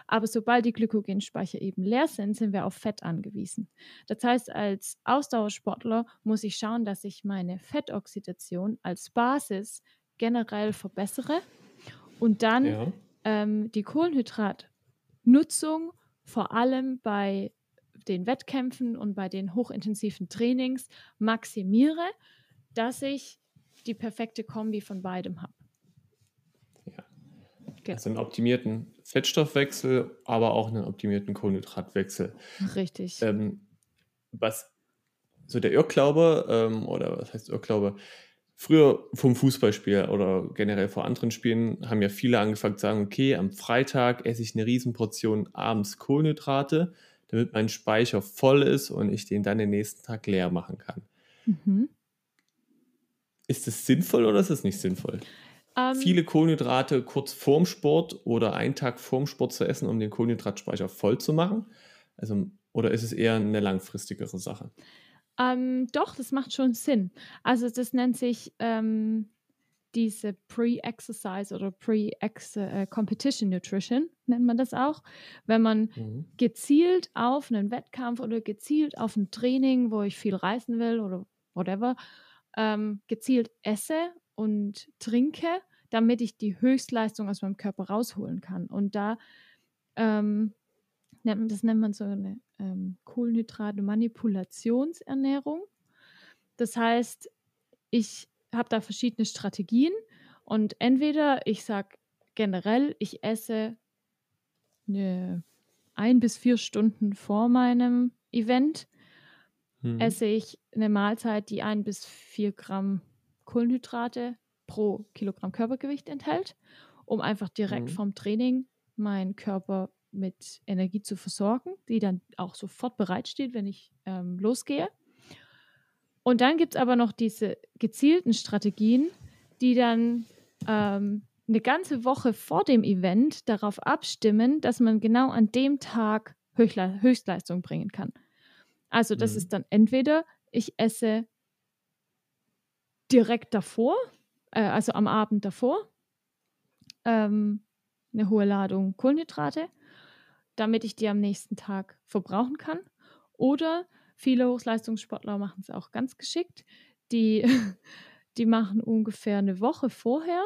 Aber sobald die Glykogenspeicher eben leer sind, sind wir auf Fett angewiesen. Das heißt, als Ausdauersportler muss ich schauen, dass ich meine Fettoxidation als Basis generell verbessere und dann Ja. ähm, die Kohlenhydratnutzung vor allem bei den Wettkämpfen und bei den hochintensiven Trainings maximiere, dass ich die perfekte Kombi von beidem habe. Ja. Genau. Also einen optimierten Fettstoffwechsel, aber auch einen optimierten Kohlenhydratwechsel. Richtig. Ähm, was so der Irrglaube, ähm, oder was heißt Irrglaube? Früher vom Fußballspiel oder generell vor anderen Spielen haben ja viele angefangen zu sagen, okay, am Freitag esse ich eine Riesenportion abends Kohlenhydrate, damit mein Speicher voll ist und ich den dann den nächsten Tag leer machen kann. Mhm. Ist das sinnvoll oder ist es nicht sinnvoll? Ähm, Viele Kohlenhydrate kurz vorm Sport oder einen Tag vorm Sport zu essen, um den Kohlenhydratspeicher voll zu machen? Also, oder ist es eher eine langfristigere Sache? Ähm, doch, das macht schon Sinn. Also das nennt sich ähm, diese Pre-Exercise oder Pre-Competition Nutrition, nennt man das auch. Wenn man Mhm. gezielt auf einen Wettkampf oder gezielt auf ein Training, wo ich viel reisen will oder whatever, ähm, gezielt esse und trinke, damit ich die Höchstleistung aus meinem Körper rausholen kann. Und da ähm, nennt man, das nennt man so eine ähm, Kohlenhydrate-Manipulationsernährung. Das heißt, ich habe da verschiedene Strategien und entweder ich sage generell, ich esse eine ein bis vier Stunden vor meinem Event, mhm. esse ich eine Mahlzeit, die ein bis vier Gramm Kohlenhydrate pro Kilogramm Körpergewicht enthält, um einfach direkt mhm. vom Training meinen Körper mit Energie zu versorgen, die dann auch sofort bereitsteht, wenn ich ähm, losgehe. Und dann gibt es aber noch diese gezielten Strategien, die dann ähm, eine ganze Woche vor dem Event darauf abstimmen, dass man genau an dem Tag Höchstleistung bringen kann. Also das mhm. ist dann entweder ich esse direkt davor, äh, also am Abend davor, ähm, eine hohe Ladung Kohlenhydrate, damit ich die am nächsten Tag verbrauchen kann. Oder viele Hochleistungssportler machen es auch ganz geschickt. Die, die machen ungefähr eine Woche vorher,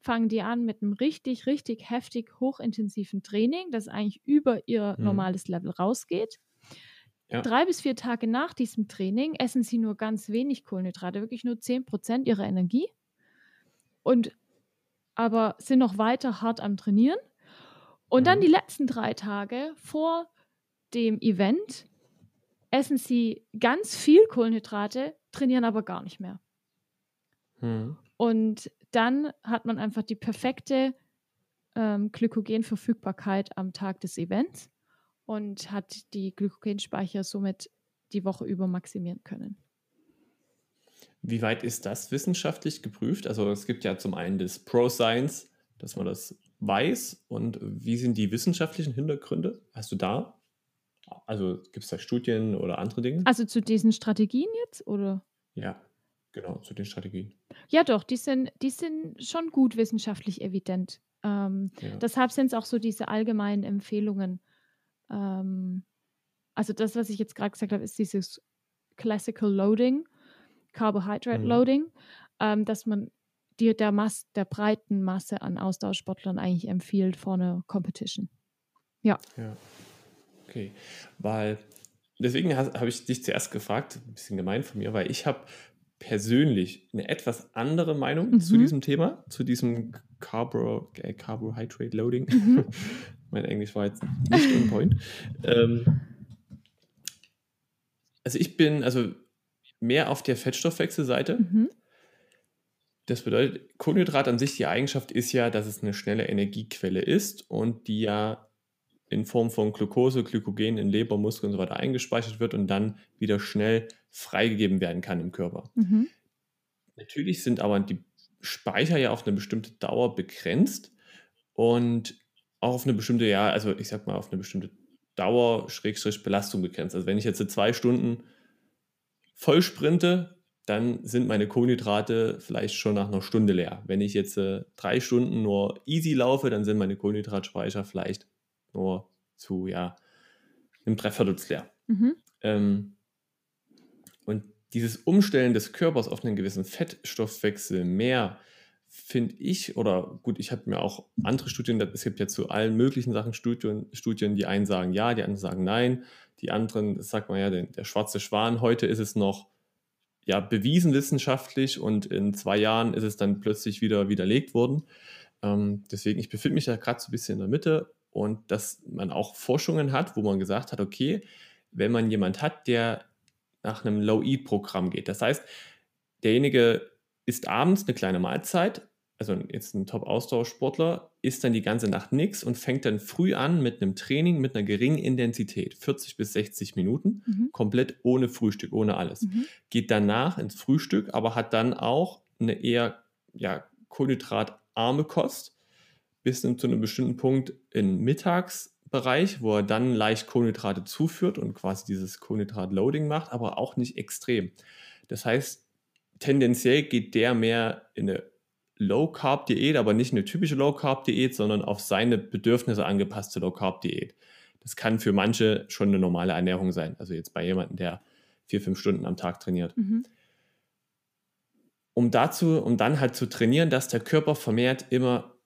fangen die an mit einem richtig, richtig heftig hochintensiven Training, das eigentlich über ihr mhm. normales Level rausgeht. Ja. Drei bis vier Tage nach diesem Training essen sie nur ganz wenig Kohlenhydrate, wirklich nur 10 Prozent ihrer Energie. Und aber sind noch weiter hart am Trainieren. Und mhm. dann die letzten drei Tage vor dem Event essen sie ganz viel Kohlenhydrate, trainieren aber gar nicht mehr. Mhm. Und dann hat man einfach die perfekte ähm, Glykogenverfügbarkeit am Tag des Events und hat die Glykogenspeicher somit die Woche über maximieren können. Wie weit ist das wissenschaftlich geprüft? Also es gibt ja zum einen das Pro-Science, dass man das weiß. Und wie sind die wissenschaftlichen Hintergründe? Hast du da? Also gibt es da Studien oder andere Dinge? Also zu diesen Strategien jetzt, oder? Ja, genau, zu den Strategien. Ja, doch, die sind, die sind schon gut wissenschaftlich evident. Ähm, ja. Deshalb sind es auch so diese allgemeinen Empfehlungen. Ähm, also das, was ich jetzt gerade gesagt habe, ist dieses Classical Loading, Carbohydrate mhm. Loading, ähm, dass man die, der, Mass, der breiten Masse an Austauschsportlern eigentlich empfiehlt vor einer Competition. Ja. Ja. Okay. Weil deswegen habe ich dich zuerst gefragt, ein bisschen gemein von mir, weil ich habe persönlich eine etwas andere Meinung mhm. zu diesem Thema, zu diesem Carbo, äh, Carbohydrate Loading. Mhm. mein Englisch war jetzt nicht on point. Ähm, also ich bin also mehr auf der Fettstoffwechselseite. Mhm. Das bedeutet, Kohlenhydrat an sich, die Eigenschaft ist ja, dass es eine schnelle Energiequelle ist und die ja in Form von Glucose, Glykogen in Leber, Muskeln und so weiter eingespeichert wird und dann wieder schnell freigegeben werden kann im Körper. Mhm. Natürlich sind aber die Speicher ja auf eine bestimmte Dauer begrenzt und auch auf eine bestimmte, ja, also ich sag mal, auf eine bestimmte Dauer, Schrägstrich, Belastung begrenzt. Also wenn ich jetzt zwei Stunden voll sprinte, dann sind meine Kohlenhydrate vielleicht schon nach einer Stunde leer. Wenn ich jetzt äh, drei Stunden nur easy laufe, dann sind meine Kohlenhydratspeicher vielleicht nur zu, ja, einem Dreiviertel leer. Mhm. Ähm, und dieses Umstellen des Körpers auf einen gewissen Fettstoffwechsel mehr, finde ich, oder gut, ich habe mir auch andere Studien, es gibt ja zu allen möglichen Sachen Studien, Studien, die einen sagen ja, die anderen sagen nein, die anderen, das sagt man ja, der, der schwarze Schwan, heute ist es noch ja, bewiesen wissenschaftlich und in zwei Jahren ist es dann plötzlich wieder widerlegt worden. Ähm, deswegen, ich befinde mich da gerade so ein bisschen in der Mitte und dass man auch Forschungen hat, wo man gesagt hat, okay, wenn man jemand hat, der nach einem Low-Eat-Programm geht, das heißt, derjenige isst abends eine kleine Mahlzeit, also jetzt ein Top-Ausdauersportler, isst dann die ganze Nacht nichts und fängt dann früh an mit einem Training mit einer geringen Intensität, 40 bis 60 Minuten, mhm. komplett ohne Frühstück, ohne alles. Mhm. Geht danach ins Frühstück, aber hat dann auch eine eher ja, kohlenhydratarme Kost bis zu einem bestimmten Punkt im Mittagsbereich, wo er dann leicht Kohlenhydrate zuführt und quasi dieses Kohlenhydrat-Loading macht, aber auch nicht extrem. Das heißt, tendenziell geht der mehr in eine Low-Carb-Diät, aber nicht eine typische Low-Carb-Diät, sondern auf seine Bedürfnisse angepasste Low-Carb-Diät. Das kann für manche schon eine normale Ernährung sein. Also jetzt bei jemandem, der vier, fünf Stunden am Tag trainiert. Mhm. Um dazu, um dann halt zu trainieren, dass der Körper vermehrt immer,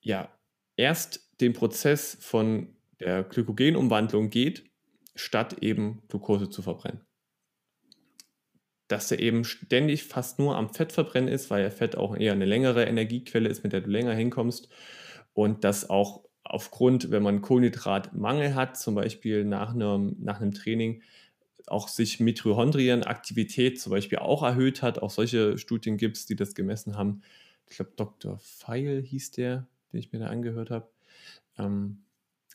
ja, erst den Prozess von der Glykogenumwandlung geht, statt eben Glucose zu verbrennen. Dass er eben ständig fast nur am Fettverbrennen ist, weil Fett auch eher eine längere Energiequelle ist, mit der du länger hinkommst. Und dass auch aufgrund, wenn man Kohlenhydratmangel hat, zum Beispiel nach einem, nach einem Training, auch sich Mitochondrienaktivität zum Beispiel auch erhöht hat. Auch solche Studien gibt es, die das gemessen haben. Ich glaube, Dr. Feil hieß der, den ich mir da angehört habe. Ähm,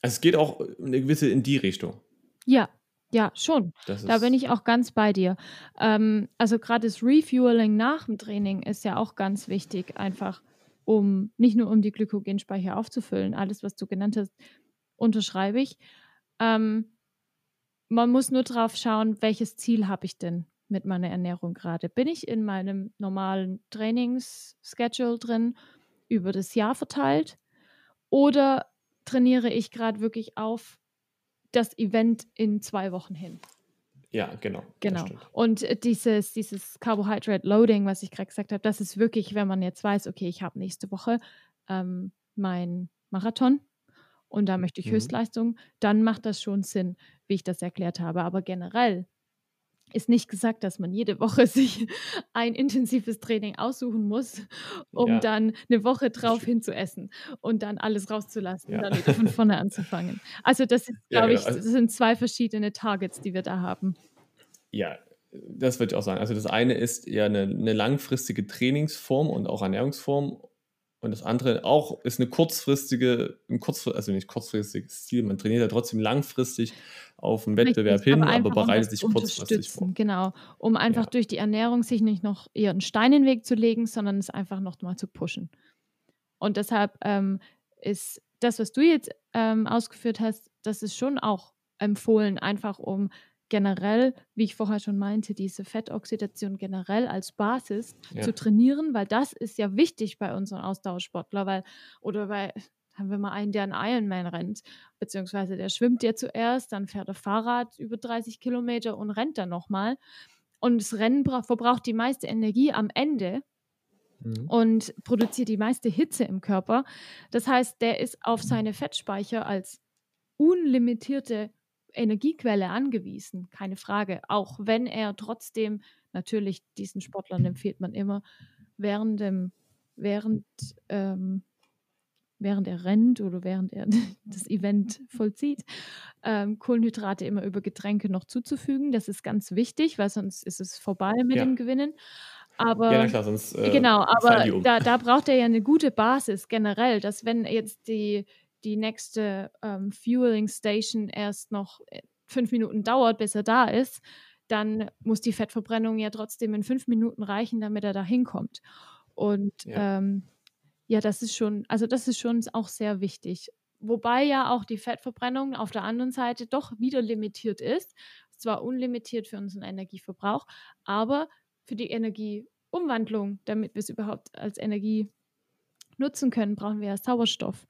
also es geht auch eine gewisse in die Richtung. Ja, ja, schon. Da bin ich auch ganz bei dir. Ähm, also gerade das Refueling nach dem Training ist ja auch ganz wichtig, einfach um nicht nur um die Glykogenspeicher aufzufüllen, alles, was du genannt hast, unterschreibe ich. Ähm, man muss nur drauf schauen, welches Ziel habe ich denn mit meiner Ernährung gerade. Bin ich in meinem normalen Trainingsschedule drin, über das Jahr verteilt, oder trainiere ich gerade wirklich auf das Event in zwei Wochen hin. Ja, genau. Genau. Und äh, dieses, dieses Carbohydrate Loading, was ich gerade gesagt habe, das ist wirklich, wenn man jetzt weiß, okay, ich habe nächste Woche ähm, mein Marathon und da möchte ich mhm. Höchstleistung, dann macht das schon Sinn, wie ich das erklärt habe. Aber generell ist nicht gesagt, dass man jede Woche sich ein intensives Training aussuchen muss, um ja. dann eine Woche drauf hin zu essen und dann alles rauszulassen ja. und dann wieder von vorne anzufangen. Also das ist, ja, glaube genau. ich, also das sind zwei verschiedene Targets, die wir da haben. Ja, das würde ich auch sagen. Also das eine ist eher eine, eine langfristige Trainingsform und auch Ernährungsform und das andere auch ist eine kurzfristige, ein kurzfristig, also nicht kurzfristiges Ziel, man trainiert ja trotzdem langfristig auf einen Wettbewerb Richtig, hin, aber, aber bereitet sich kurzfristig vor. Genau, um einfach ja. durch die Ernährung sich nicht noch eher einen Stein in den Weg zu legen, sondern es einfach noch mal zu pushen. Und deshalb ähm, ist das, was du jetzt ähm, ausgeführt hast, das ist schon auch empfohlen, einfach um generell, wie ich vorher schon meinte, diese Fettoxidation generell als Basis ja. zu trainieren, weil das ist ja wichtig bei unseren Ausdauersportler, weil, oder bei, haben wir mal einen, der einen Ironman rennt, beziehungsweise der schwimmt ja zuerst, dann fährt er Fahrrad über 30 Kilometer und rennt dann nochmal. Und das Rennen verbraucht die meiste Energie am Ende mhm. und produziert die meiste Hitze im Körper. Das heißt, der ist auf seine Fettspeicher als unlimitierte Energiequelle angewiesen, keine Frage. Auch wenn er trotzdem, natürlich, diesen Sportlern empfiehlt man immer, während dem, während, ähm, während er rennt oder während er das Event vollzieht, ähm, Kohlenhydrate immer über Getränke noch zuzufügen. Das ist ganz wichtig, weil sonst ist es vorbei mit ja. dem Gewinnen. Aber, ja, klar, sonst, äh, genau, aber da, da braucht er ja eine gute Basis generell, dass wenn jetzt die, die nächste ähm, Fueling Station erst noch äh, fünf Minuten dauert, bis er da ist, dann muss die Fettverbrennung ja trotzdem in fünf Minuten reichen, damit er da hinkommt. Und ja. Ähm, ja, das ist schon, also das ist schon auch sehr wichtig. Wobei ja auch die Fettverbrennung auf der anderen Seite doch wieder limitiert ist. Zwar unlimitiert für unseren Energieverbrauch, aber für die Energieumwandlung, damit wir es überhaupt als Energie nutzen können, brauchen wir ja Sauerstoff.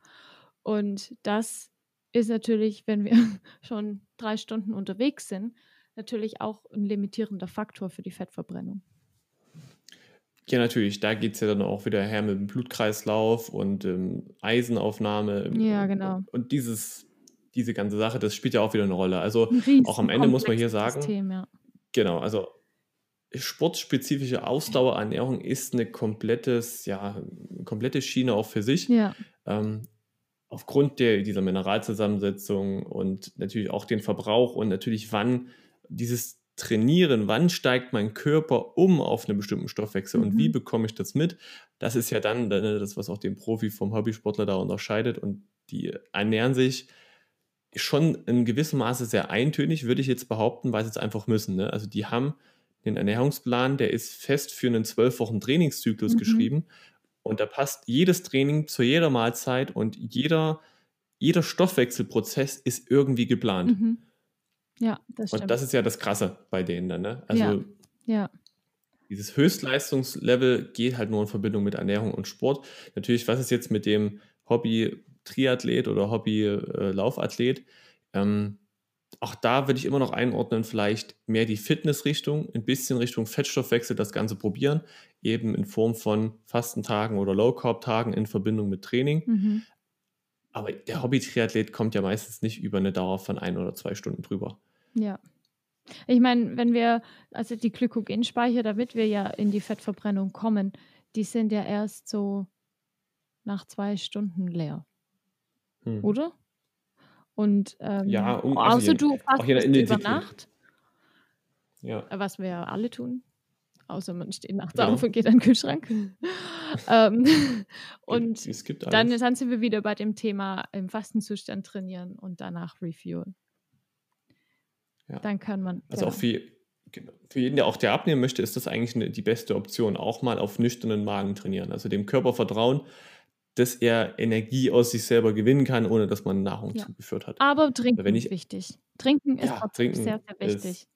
Und das ist natürlich, wenn wir schon drei Stunden unterwegs sind, natürlich auch ein limitierender Faktor für die Fettverbrennung. Ja, natürlich. Da geht es ja dann auch wieder her mit dem Blutkreislauf und ähm, Eisenaufnahme. Ja, genau. Und, und, dieses, diese ganze Sache, das spielt ja auch wieder eine Rolle. Also auch am Ende muss man hier sagen, System, ja. genau, also sportspezifische Ausdauerernährung ist eine komplettes, ja, komplette Schiene auch für sich. Ja. Ähm, aufgrund der, dieser Mineralzusammensetzung und natürlich auch den Verbrauch und natürlich wann dieses Trainieren, wann steigt mein Körper um auf einen bestimmten Stoffwechsel mhm. und wie mhm. bekomme ich das mit? Das ist ja dann das, was auch den Profi vom Hobbysportler da unterscheidet und die ernähren sich schon in gewissem Maße sehr eintönig, würde ich jetzt behaupten, weil sie es einfach müssen. Ne? Also die haben den Ernährungsplan, der ist fest für einen zwölf Wochen Trainingszyklus mhm. geschrieben und da passt jedes Training zu jeder Mahlzeit und jeder, jeder Stoffwechselprozess ist irgendwie geplant. Mhm. Ja, das stimmt. Und das ist ja das Krasse bei denen dann. Ne? Also ja. ja. dieses Höchstleistungslevel geht halt nur in Verbindung mit Ernährung und Sport. Natürlich, was ist jetzt mit dem Hobby-Triathlet oder Hobby-Laufathlet? Ähm, auch da würde ich immer noch einordnen, vielleicht mehr die Fitnessrichtung, ein bisschen Richtung Fettstoffwechsel das Ganze probieren, eben in Form von Fastentagen oder Low-Carb-Tagen in Verbindung mit Training. Mhm. Aber der Hobby-Triathlet kommt ja meistens nicht über eine Dauer von ein oder zwei Stunden drüber. Ja. Ich meine, wenn wir, also die Glykogenspeicher, damit wir ja in die Fettverbrennung kommen, die sind ja erst so nach zwei Stunden leer. Hm. Oder? Und ähm, ja, um, also außer du fastest über Nacht, ja. was wir ja alle tun, außer man steht nachts genau. auf und geht an den Kühlschrank. ähm, und dann, dann sind wir wieder bei dem Thema im Fastenzustand trainieren und danach refuelen. Ja. Dann kann man. Also genau. auch für, genau, für jeden, der auch der abnehmen möchte, ist das eigentlich eine, die beste Option. Auch mal auf nüchternen Magen trainieren. Also dem Körper vertrauen, dass er Energie aus sich selber gewinnen kann, ohne dass man Nahrung ja. zugeführt hat. Aber trinken ist wichtig. Trinken ist ja, trinken sehr, sehr wichtig.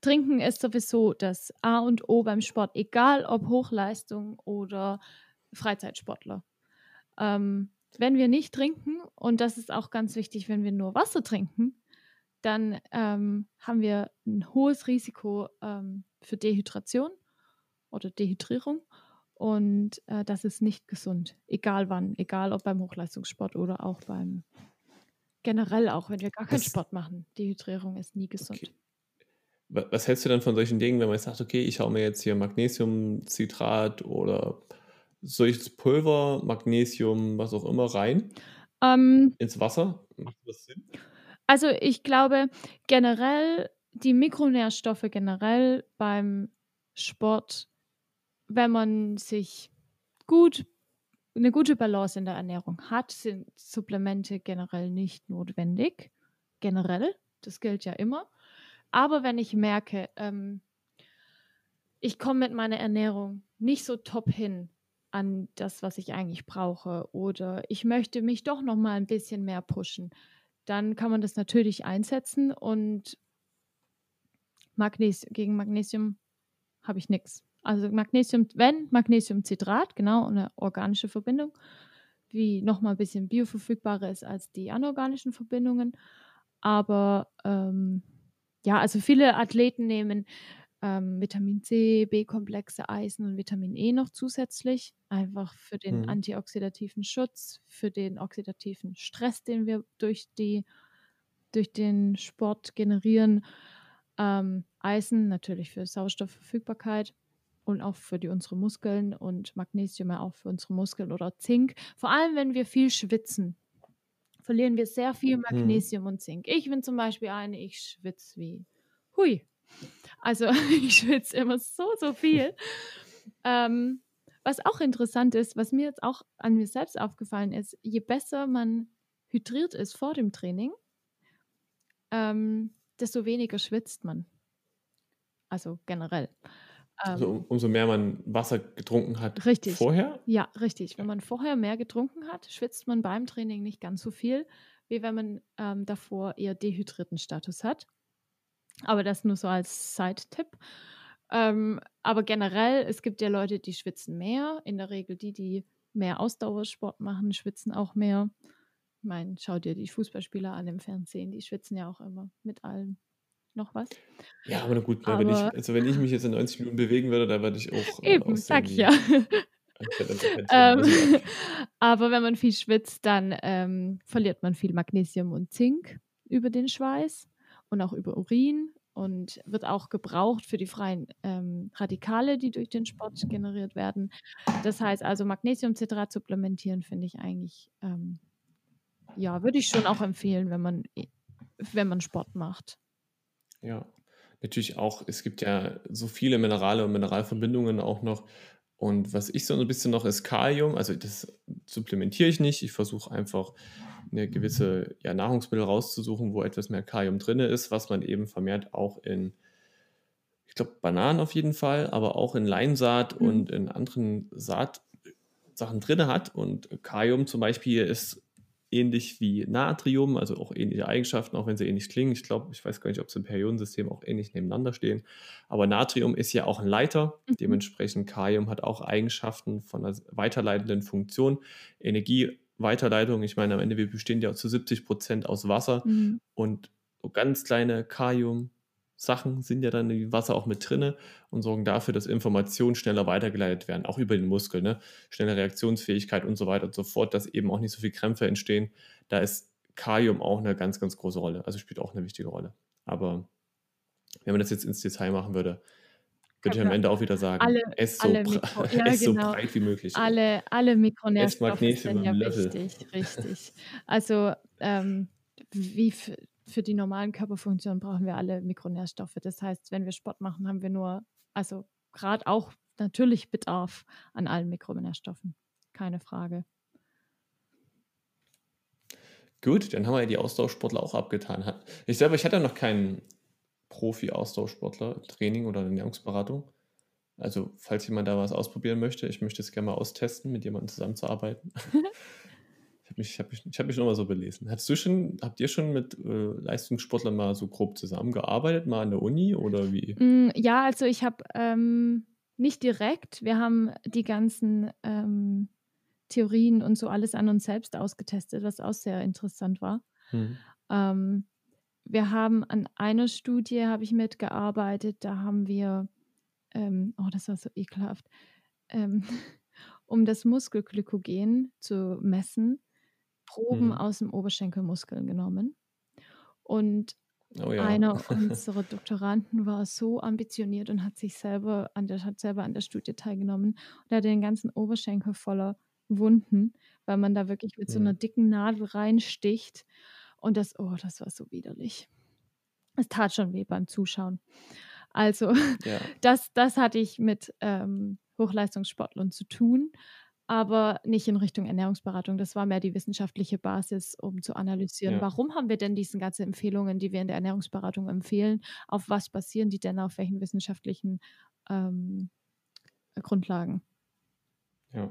Trinken ist sowieso das A und O beim Sport, egal ob Hochleistung oder Freizeitsportler. Ähm, wenn wir nicht trinken, und das ist auch ganz wichtig, wenn wir nur Wasser trinken, dann ähm, haben wir ein hohes Risiko ähm, für Dehydration oder Dehydrierung. Und äh, das ist nicht gesund, egal wann, egal ob beim Hochleistungssport oder auch beim generell auch, wenn wir gar keinen Sport machen. Dehydrierung ist nie gesund. Okay. Was hältst du dann von solchen Dingen, wenn man sagt, okay, ich haue mir jetzt hier Magnesiumcitrat oder solches Pulver, Magnesium, was auch immer rein ähm, ins Wasser? Macht das Sinn? Also ich glaube generell, die Mikronährstoffe generell beim Sport, wenn man sich gut eine gute Balance in der Ernährung hat, sind Supplemente generell nicht notwendig. Generell, das gilt ja immer. Aber wenn ich merke, ähm, ich komme mit meiner Ernährung nicht so top hin an das, was ich eigentlich brauche, oder ich möchte mich doch noch mal ein bisschen mehr pushen, dann kann man das natürlich einsetzen und Magnes gegen Magnesium habe ich nichts. Also Magnesium, wenn Magnesiumcitrat, genau, eine organische Verbindung, wie nochmal ein bisschen bioverfügbarer ist als die anorganischen Verbindungen. Aber ähm, ja, also viele Athleten nehmen ähm, Vitamin C, B-Komplexe, Eisen und Vitamin E noch zusätzlich, einfach für den mhm. antioxidativen Schutz, für den oxidativen Stress, den wir durch, die, durch den Sport generieren. Ähm, Eisen natürlich für Sauerstoffverfügbarkeit und auch für die, unsere Muskeln und Magnesium ja auch für unsere Muskeln oder Zink. Vor allem, wenn wir viel schwitzen verlieren wir sehr viel mhm. Magnesium mhm. und Zink. Ich bin zum Beispiel eine, ich schwitze wie hui. Also ich schwitze immer so, so viel. ähm, was auch interessant ist, was mir jetzt auch an mir selbst aufgefallen ist, je besser man hydriert ist vor dem Training, ähm, desto weniger schwitzt man. Also generell. Also um, umso mehr man Wasser getrunken hat richtig. vorher? Ja, richtig. Wenn man vorher mehr getrunken hat, schwitzt man beim Training nicht ganz so viel, wie wenn man ähm, davor eher dehydrierten Status hat. Aber das nur so als Side-Tipp. Ähm, aber generell, es gibt ja Leute, die schwitzen mehr. In der Regel die, die mehr Ausdauersport machen, schwitzen auch mehr. Ich meine, schau dir die Fußballspieler an im Fernsehen, die schwitzen ja auch immer mit allem noch was. Ja, aber na gut, ne, wenn ich, also wenn ich mich jetzt in 90 Minuten bewegen würde, dann würde ich auch. Äh, Eben, sag ich ja. ähm, aber wenn man viel schwitzt, dann ähm, verliert man viel Magnesium und Zink über den Schweiß und auch über Urin und wird auch gebraucht für die freien ähm, Radikale, die durch den Sport generiert werden. Das heißt also Magnesiumcitrat supplementieren finde ich eigentlich, ähm, ja, würde ich schon auch empfehlen, wenn man, wenn man Sport macht. Ja, natürlich auch, es gibt ja so viele Minerale und Mineralverbindungen auch noch. Und was ich so ein bisschen noch ist Kalium, also das supplementiere ich nicht. Ich versuche einfach eine gewisse ja, Nahrungsmittel rauszusuchen, wo etwas mehr Kalium drin ist, was man eben vermehrt auch in, ich glaube, Bananen auf jeden Fall, aber auch in Leinsaat mhm. und in anderen Saatsachen drin hat. Und Kalium zum Beispiel ist ähnlich wie Natrium, also auch ähnliche Eigenschaften, auch wenn sie ähnlich klingen. Ich glaube, ich weiß gar nicht, ob sie im Periodensystem auch ähnlich nebeneinander stehen. Aber Natrium ist ja auch ein Leiter. Mhm. Dementsprechend Kalium hat auch Eigenschaften von einer weiterleitenden Funktion. Energieweiterleitung, ich meine, am Ende, wir bestehen ja zu 70 Prozent aus Wasser mhm. und so ganz kleine Kalium, Sachen sind ja dann im Wasser auch mit drinne und sorgen dafür, dass Informationen schneller weitergeleitet werden, auch über den Muskel, ne? schnelle Reaktionsfähigkeit und so weiter und so fort, dass eben auch nicht so viel Krämpfe entstehen. Da ist Kalium auch eine ganz, ganz große Rolle, also spielt auch eine wichtige Rolle. Aber wenn man das jetzt ins Detail machen würde, würde ich am Ende auch wieder sagen, alle, ess, so, Mikro, ja, ess genau. so breit wie möglich. Alle, alle Mikronährstoffe sind ja Löffel. wichtig, richtig. Also ähm, wie für die normalen Körperfunktionen brauchen wir alle Mikronährstoffe. Das heißt, wenn wir Sport machen, haben wir nur, also gerade auch natürlich Bedarf an allen Mikronährstoffen. Keine Frage. Gut, dann haben wir ja die Austauschsportler auch abgetan. Ich selber, ich hatte noch keinen Profi-Austauschsportler, Training oder Ernährungsberatung. Also, falls jemand da was ausprobieren möchte, ich möchte es gerne mal austesten, mit jemandem zusammenzuarbeiten. ich habe mich, hab mich, hab mich nur mal so belesen. Hast du schon, habt ihr schon mit äh, Leistungssportlern mal so grob zusammengearbeitet, mal an der Uni oder wie? Mm, ja, also ich habe ähm, nicht direkt, wir haben die ganzen ähm, Theorien und so alles an uns selbst ausgetestet, was auch sehr interessant war. Hm. Ähm, wir haben an einer Studie, habe ich mitgearbeitet, da haben wir, ähm, oh, das war so ekelhaft, ähm, um das Muskelglykogen zu messen, Proben mhm. aus dem Oberschenkelmuskel genommen. Und oh ja. einer unserer Doktoranden war so ambitioniert und hat sich selber an der, hat selber an der Studie teilgenommen und hat den ganzen Oberschenkel voller Wunden, weil man da wirklich mit so einer dicken Nadel reinsticht und das, oh, das war so widerlich. Es tat schon weh beim Zuschauen. Also, ja. das, das hatte ich mit ähm, Hochleistungssportlern zu tun, aber nicht in Richtung Ernährungsberatung. Das war mehr die wissenschaftliche Basis, um zu analysieren, ja. warum haben wir denn diese ganzen Empfehlungen, die wir in der Ernährungsberatung empfehlen, auf was basieren die denn, auf welchen wissenschaftlichen ähm, Grundlagen? Ja.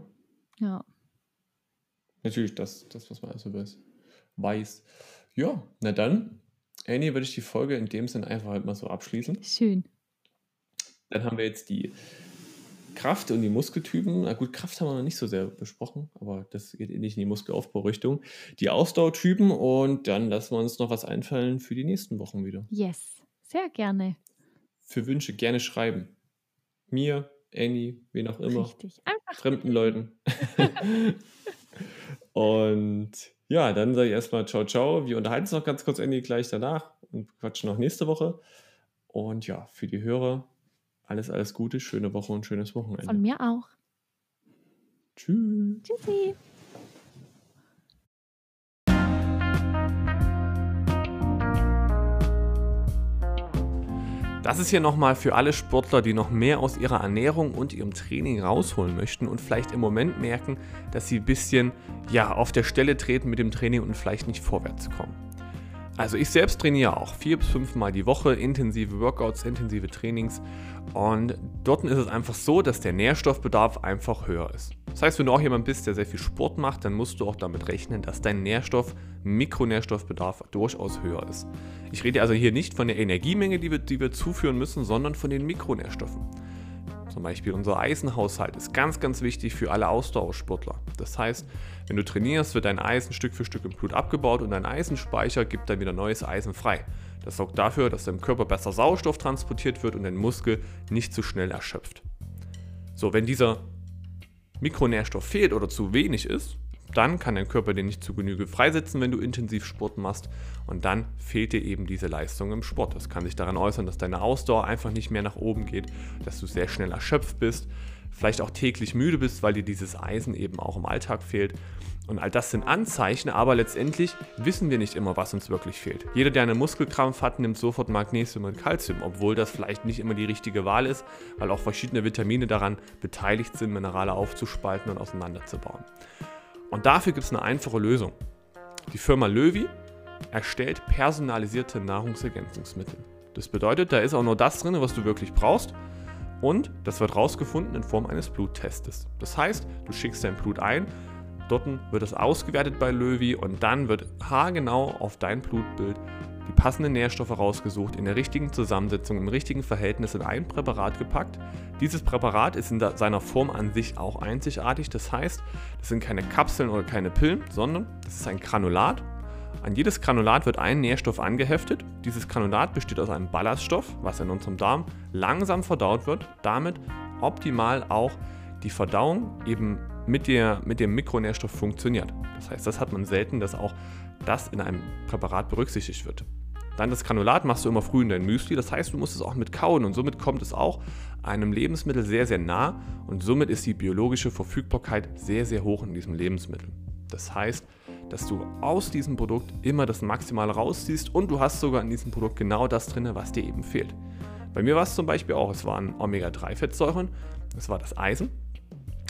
Ja. Natürlich das, das was man also weiß. Ja, na dann, Annie, würde ich die Folge in dem Sinn einfach halt mal so abschließen. Schön. Dann haben wir jetzt die Kraft und die Muskeltypen. Na gut, Kraft haben wir noch nicht so sehr besprochen, aber das geht nicht in die Muskelaufbaurichtung. Die Ausdauertypen und dann lassen wir uns noch was einfallen für die nächsten Wochen wieder. Yes, sehr gerne. Für Wünsche gerne schreiben. Mir, Annie, wen auch immer. Richtig, einfach. Fremden Leuten. und ja, dann sage ich erstmal ciao, ciao. Wir unterhalten uns noch ganz kurz, Andy, gleich danach und quatschen noch nächste Woche. Und ja, für die Hörer alles, alles Gute, schöne Woche und schönes Wochenende. Von mir auch. Tschüss. Tschüssi. Das ist hier nochmal für alle Sportler, die noch mehr aus ihrer Ernährung und ihrem Training rausholen möchten und vielleicht im Moment merken, dass sie ein bisschen ja, auf der Stelle treten mit dem Training und vielleicht nicht vorwärts kommen. Also ich selbst trainiere auch vier bis fünf Mal die Woche, intensive Workouts, intensive Trainings und dort ist es einfach so, dass der Nährstoffbedarf einfach höher ist. Das heißt, wenn du auch jemand bist, der sehr viel Sport macht, dann musst du auch damit rechnen, dass dein Nährstoff, Mikronährstoffbedarf durchaus höher ist. Ich rede also hier nicht von der Energiemenge, die wir, die wir zuführen müssen, sondern von den Mikronährstoffen. Zum Beispiel unser Eisenhaushalt ist ganz, ganz wichtig für alle Ausdauersportler. Das heißt, wenn du trainierst, wird dein Eisen Stück für Stück im Blut abgebaut und dein Eisenspeicher gibt dann wieder neues Eisen frei. Das sorgt dafür, dass deinem Körper besser Sauerstoff transportiert wird und dein Muskel nicht zu schnell erschöpft. So, wenn dieser Mikronährstoff fehlt oder zu wenig ist, dann kann dein Körper den nicht zu Genüge freisetzen, wenn du intensiv Sport machst. Und dann fehlt dir eben diese Leistung im Sport. Das kann sich daran äußern, dass deine Ausdauer einfach nicht mehr nach oben geht, dass du sehr schnell erschöpft bist, vielleicht auch täglich müde bist, weil dir dieses Eisen eben auch im Alltag fehlt. Und all das sind Anzeichen, aber letztendlich wissen wir nicht immer, was uns wirklich fehlt. Jeder, der einen Muskelkrampf hat, nimmt sofort Magnesium und Calcium, obwohl das vielleicht nicht immer die richtige Wahl ist, weil auch verschiedene Vitamine daran beteiligt sind, Minerale aufzuspalten und auseinanderzubauen. Und dafür gibt es eine einfache Lösung. Die Firma Löwy erstellt personalisierte Nahrungsergänzungsmittel. Das bedeutet, da ist auch nur das drin, was du wirklich brauchst. Und das wird rausgefunden in Form eines Bluttestes. Das heißt, du schickst dein Blut ein, dort wird es ausgewertet bei Löwy und dann wird haargenau auf dein Blutbild die passenden Nährstoffe rausgesucht, in der richtigen Zusammensetzung, im richtigen Verhältnis in ein Präparat gepackt. Dieses Präparat ist in seiner Form an sich auch einzigartig. Das heißt, das sind keine Kapseln oder keine Pillen, sondern das ist ein Granulat. An jedes Granulat wird ein Nährstoff angeheftet. Dieses Granulat besteht aus einem Ballaststoff, was in unserem Darm langsam verdaut wird, damit optimal auch die Verdauung eben mit, der, mit dem Mikronährstoff funktioniert. Das heißt, das hat man selten, dass auch das in einem Präparat berücksichtigt wird. Dann das Granulat machst du immer früh in dein Müsli, das heißt, du musst es auch mit kauen und somit kommt es auch einem Lebensmittel sehr, sehr nah und somit ist die biologische Verfügbarkeit sehr, sehr hoch in diesem Lebensmittel. Das heißt, dass du aus diesem Produkt immer das Maximale rausziehst und du hast sogar in diesem Produkt genau das drin, was dir eben fehlt. Bei mir war es zum Beispiel auch, es waren Omega-3-Fettsäuren, es war das Eisen,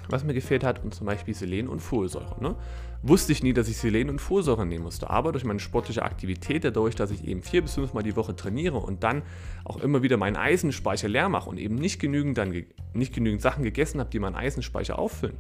was mir gefehlt hat, und zum Beispiel Selen und Folsäure. Ne? Wusste ich nie, dass ich Selen und Folsäure nehmen musste, aber durch meine sportliche Aktivität, dadurch, dass ich eben vier bis fünf Mal die Woche trainiere und dann auch immer wieder meinen Eisenspeicher leer mache und eben nicht genügend, dann, nicht genügend Sachen gegessen habe, die meinen Eisenspeicher auffüllen,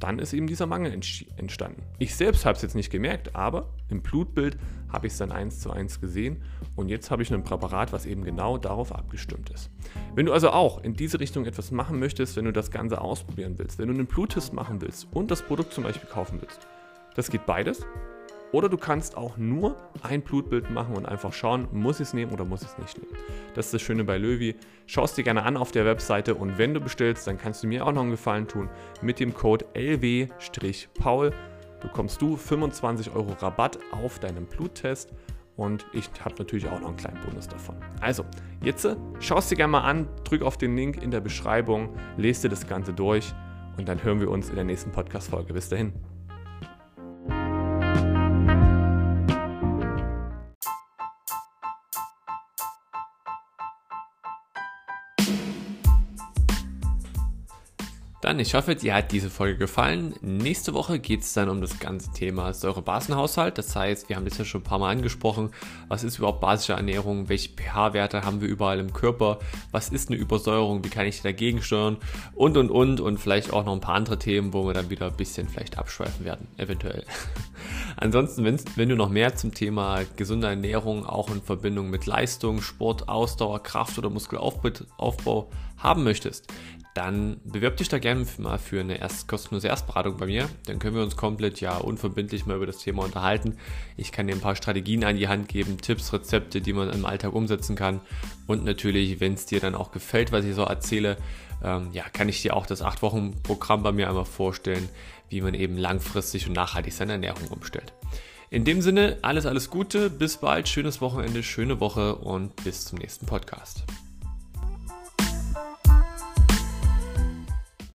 dann ist eben dieser Mangel entstanden. Ich selbst habe es jetzt nicht gemerkt, aber im Blutbild habe ich es dann eins zu eins gesehen und jetzt habe ich ein Präparat, was eben genau darauf abgestimmt ist. Wenn du also auch in diese Richtung etwas machen möchtest, wenn du das Ganze ausprobieren willst, wenn du einen Bluttest machen willst und das Produkt zum Beispiel kaufen willst, das geht beides. Oder du kannst auch nur ein Blutbild machen und einfach schauen, muss ich es nehmen oder muss ich es nicht nehmen. Das ist das Schöne bei Löwy. Schau es dir gerne an auf der Webseite und wenn du bestellst, dann kannst du mir auch noch einen Gefallen tun. Mit dem Code LW-Paul bekommst du 25 Euro Rabatt auf deinen Bluttest und ich habe natürlich auch noch einen kleinen Bonus davon. Also, jetzt schau es dir gerne mal an, drück auf den Link in der Beschreibung, lese dir das Ganze durch und dann hören wir uns in der nächsten Podcast-Folge. Bis dahin. Dann, ich hoffe, dir hat diese Folge gefallen. Nächste Woche geht es dann um das ganze Thema Säurebasenhaushalt. Das heißt, wir haben das ja schon ein paar Mal angesprochen. Was ist überhaupt basische Ernährung? Welche pH-Werte haben wir überall im Körper? Was ist eine Übersäuerung? Wie kann ich dagegen steuern? Und, und, und. Und vielleicht auch noch ein paar andere Themen, wo wir dann wieder ein bisschen vielleicht abschweifen werden, eventuell. Ansonsten, wenn du noch mehr zum Thema gesunde Ernährung auch in Verbindung mit Leistung, Sport, Ausdauer, Kraft oder Muskelaufbau haben möchtest, dann bewirb dich da gerne mal für eine erst, kostenlose Erstberatung bei mir. Dann können wir uns komplett ja unverbindlich mal über das Thema unterhalten. Ich kann dir ein paar Strategien an die Hand geben, Tipps, Rezepte, die man im Alltag umsetzen kann. Und natürlich, wenn es dir dann auch gefällt, was ich so erzähle, ähm, ja, kann ich dir auch das 8-Wochen-Programm bei mir einmal vorstellen, wie man eben langfristig und nachhaltig seine Ernährung umstellt. In dem Sinne, alles, alles Gute, bis bald, schönes Wochenende, schöne Woche und bis zum nächsten Podcast.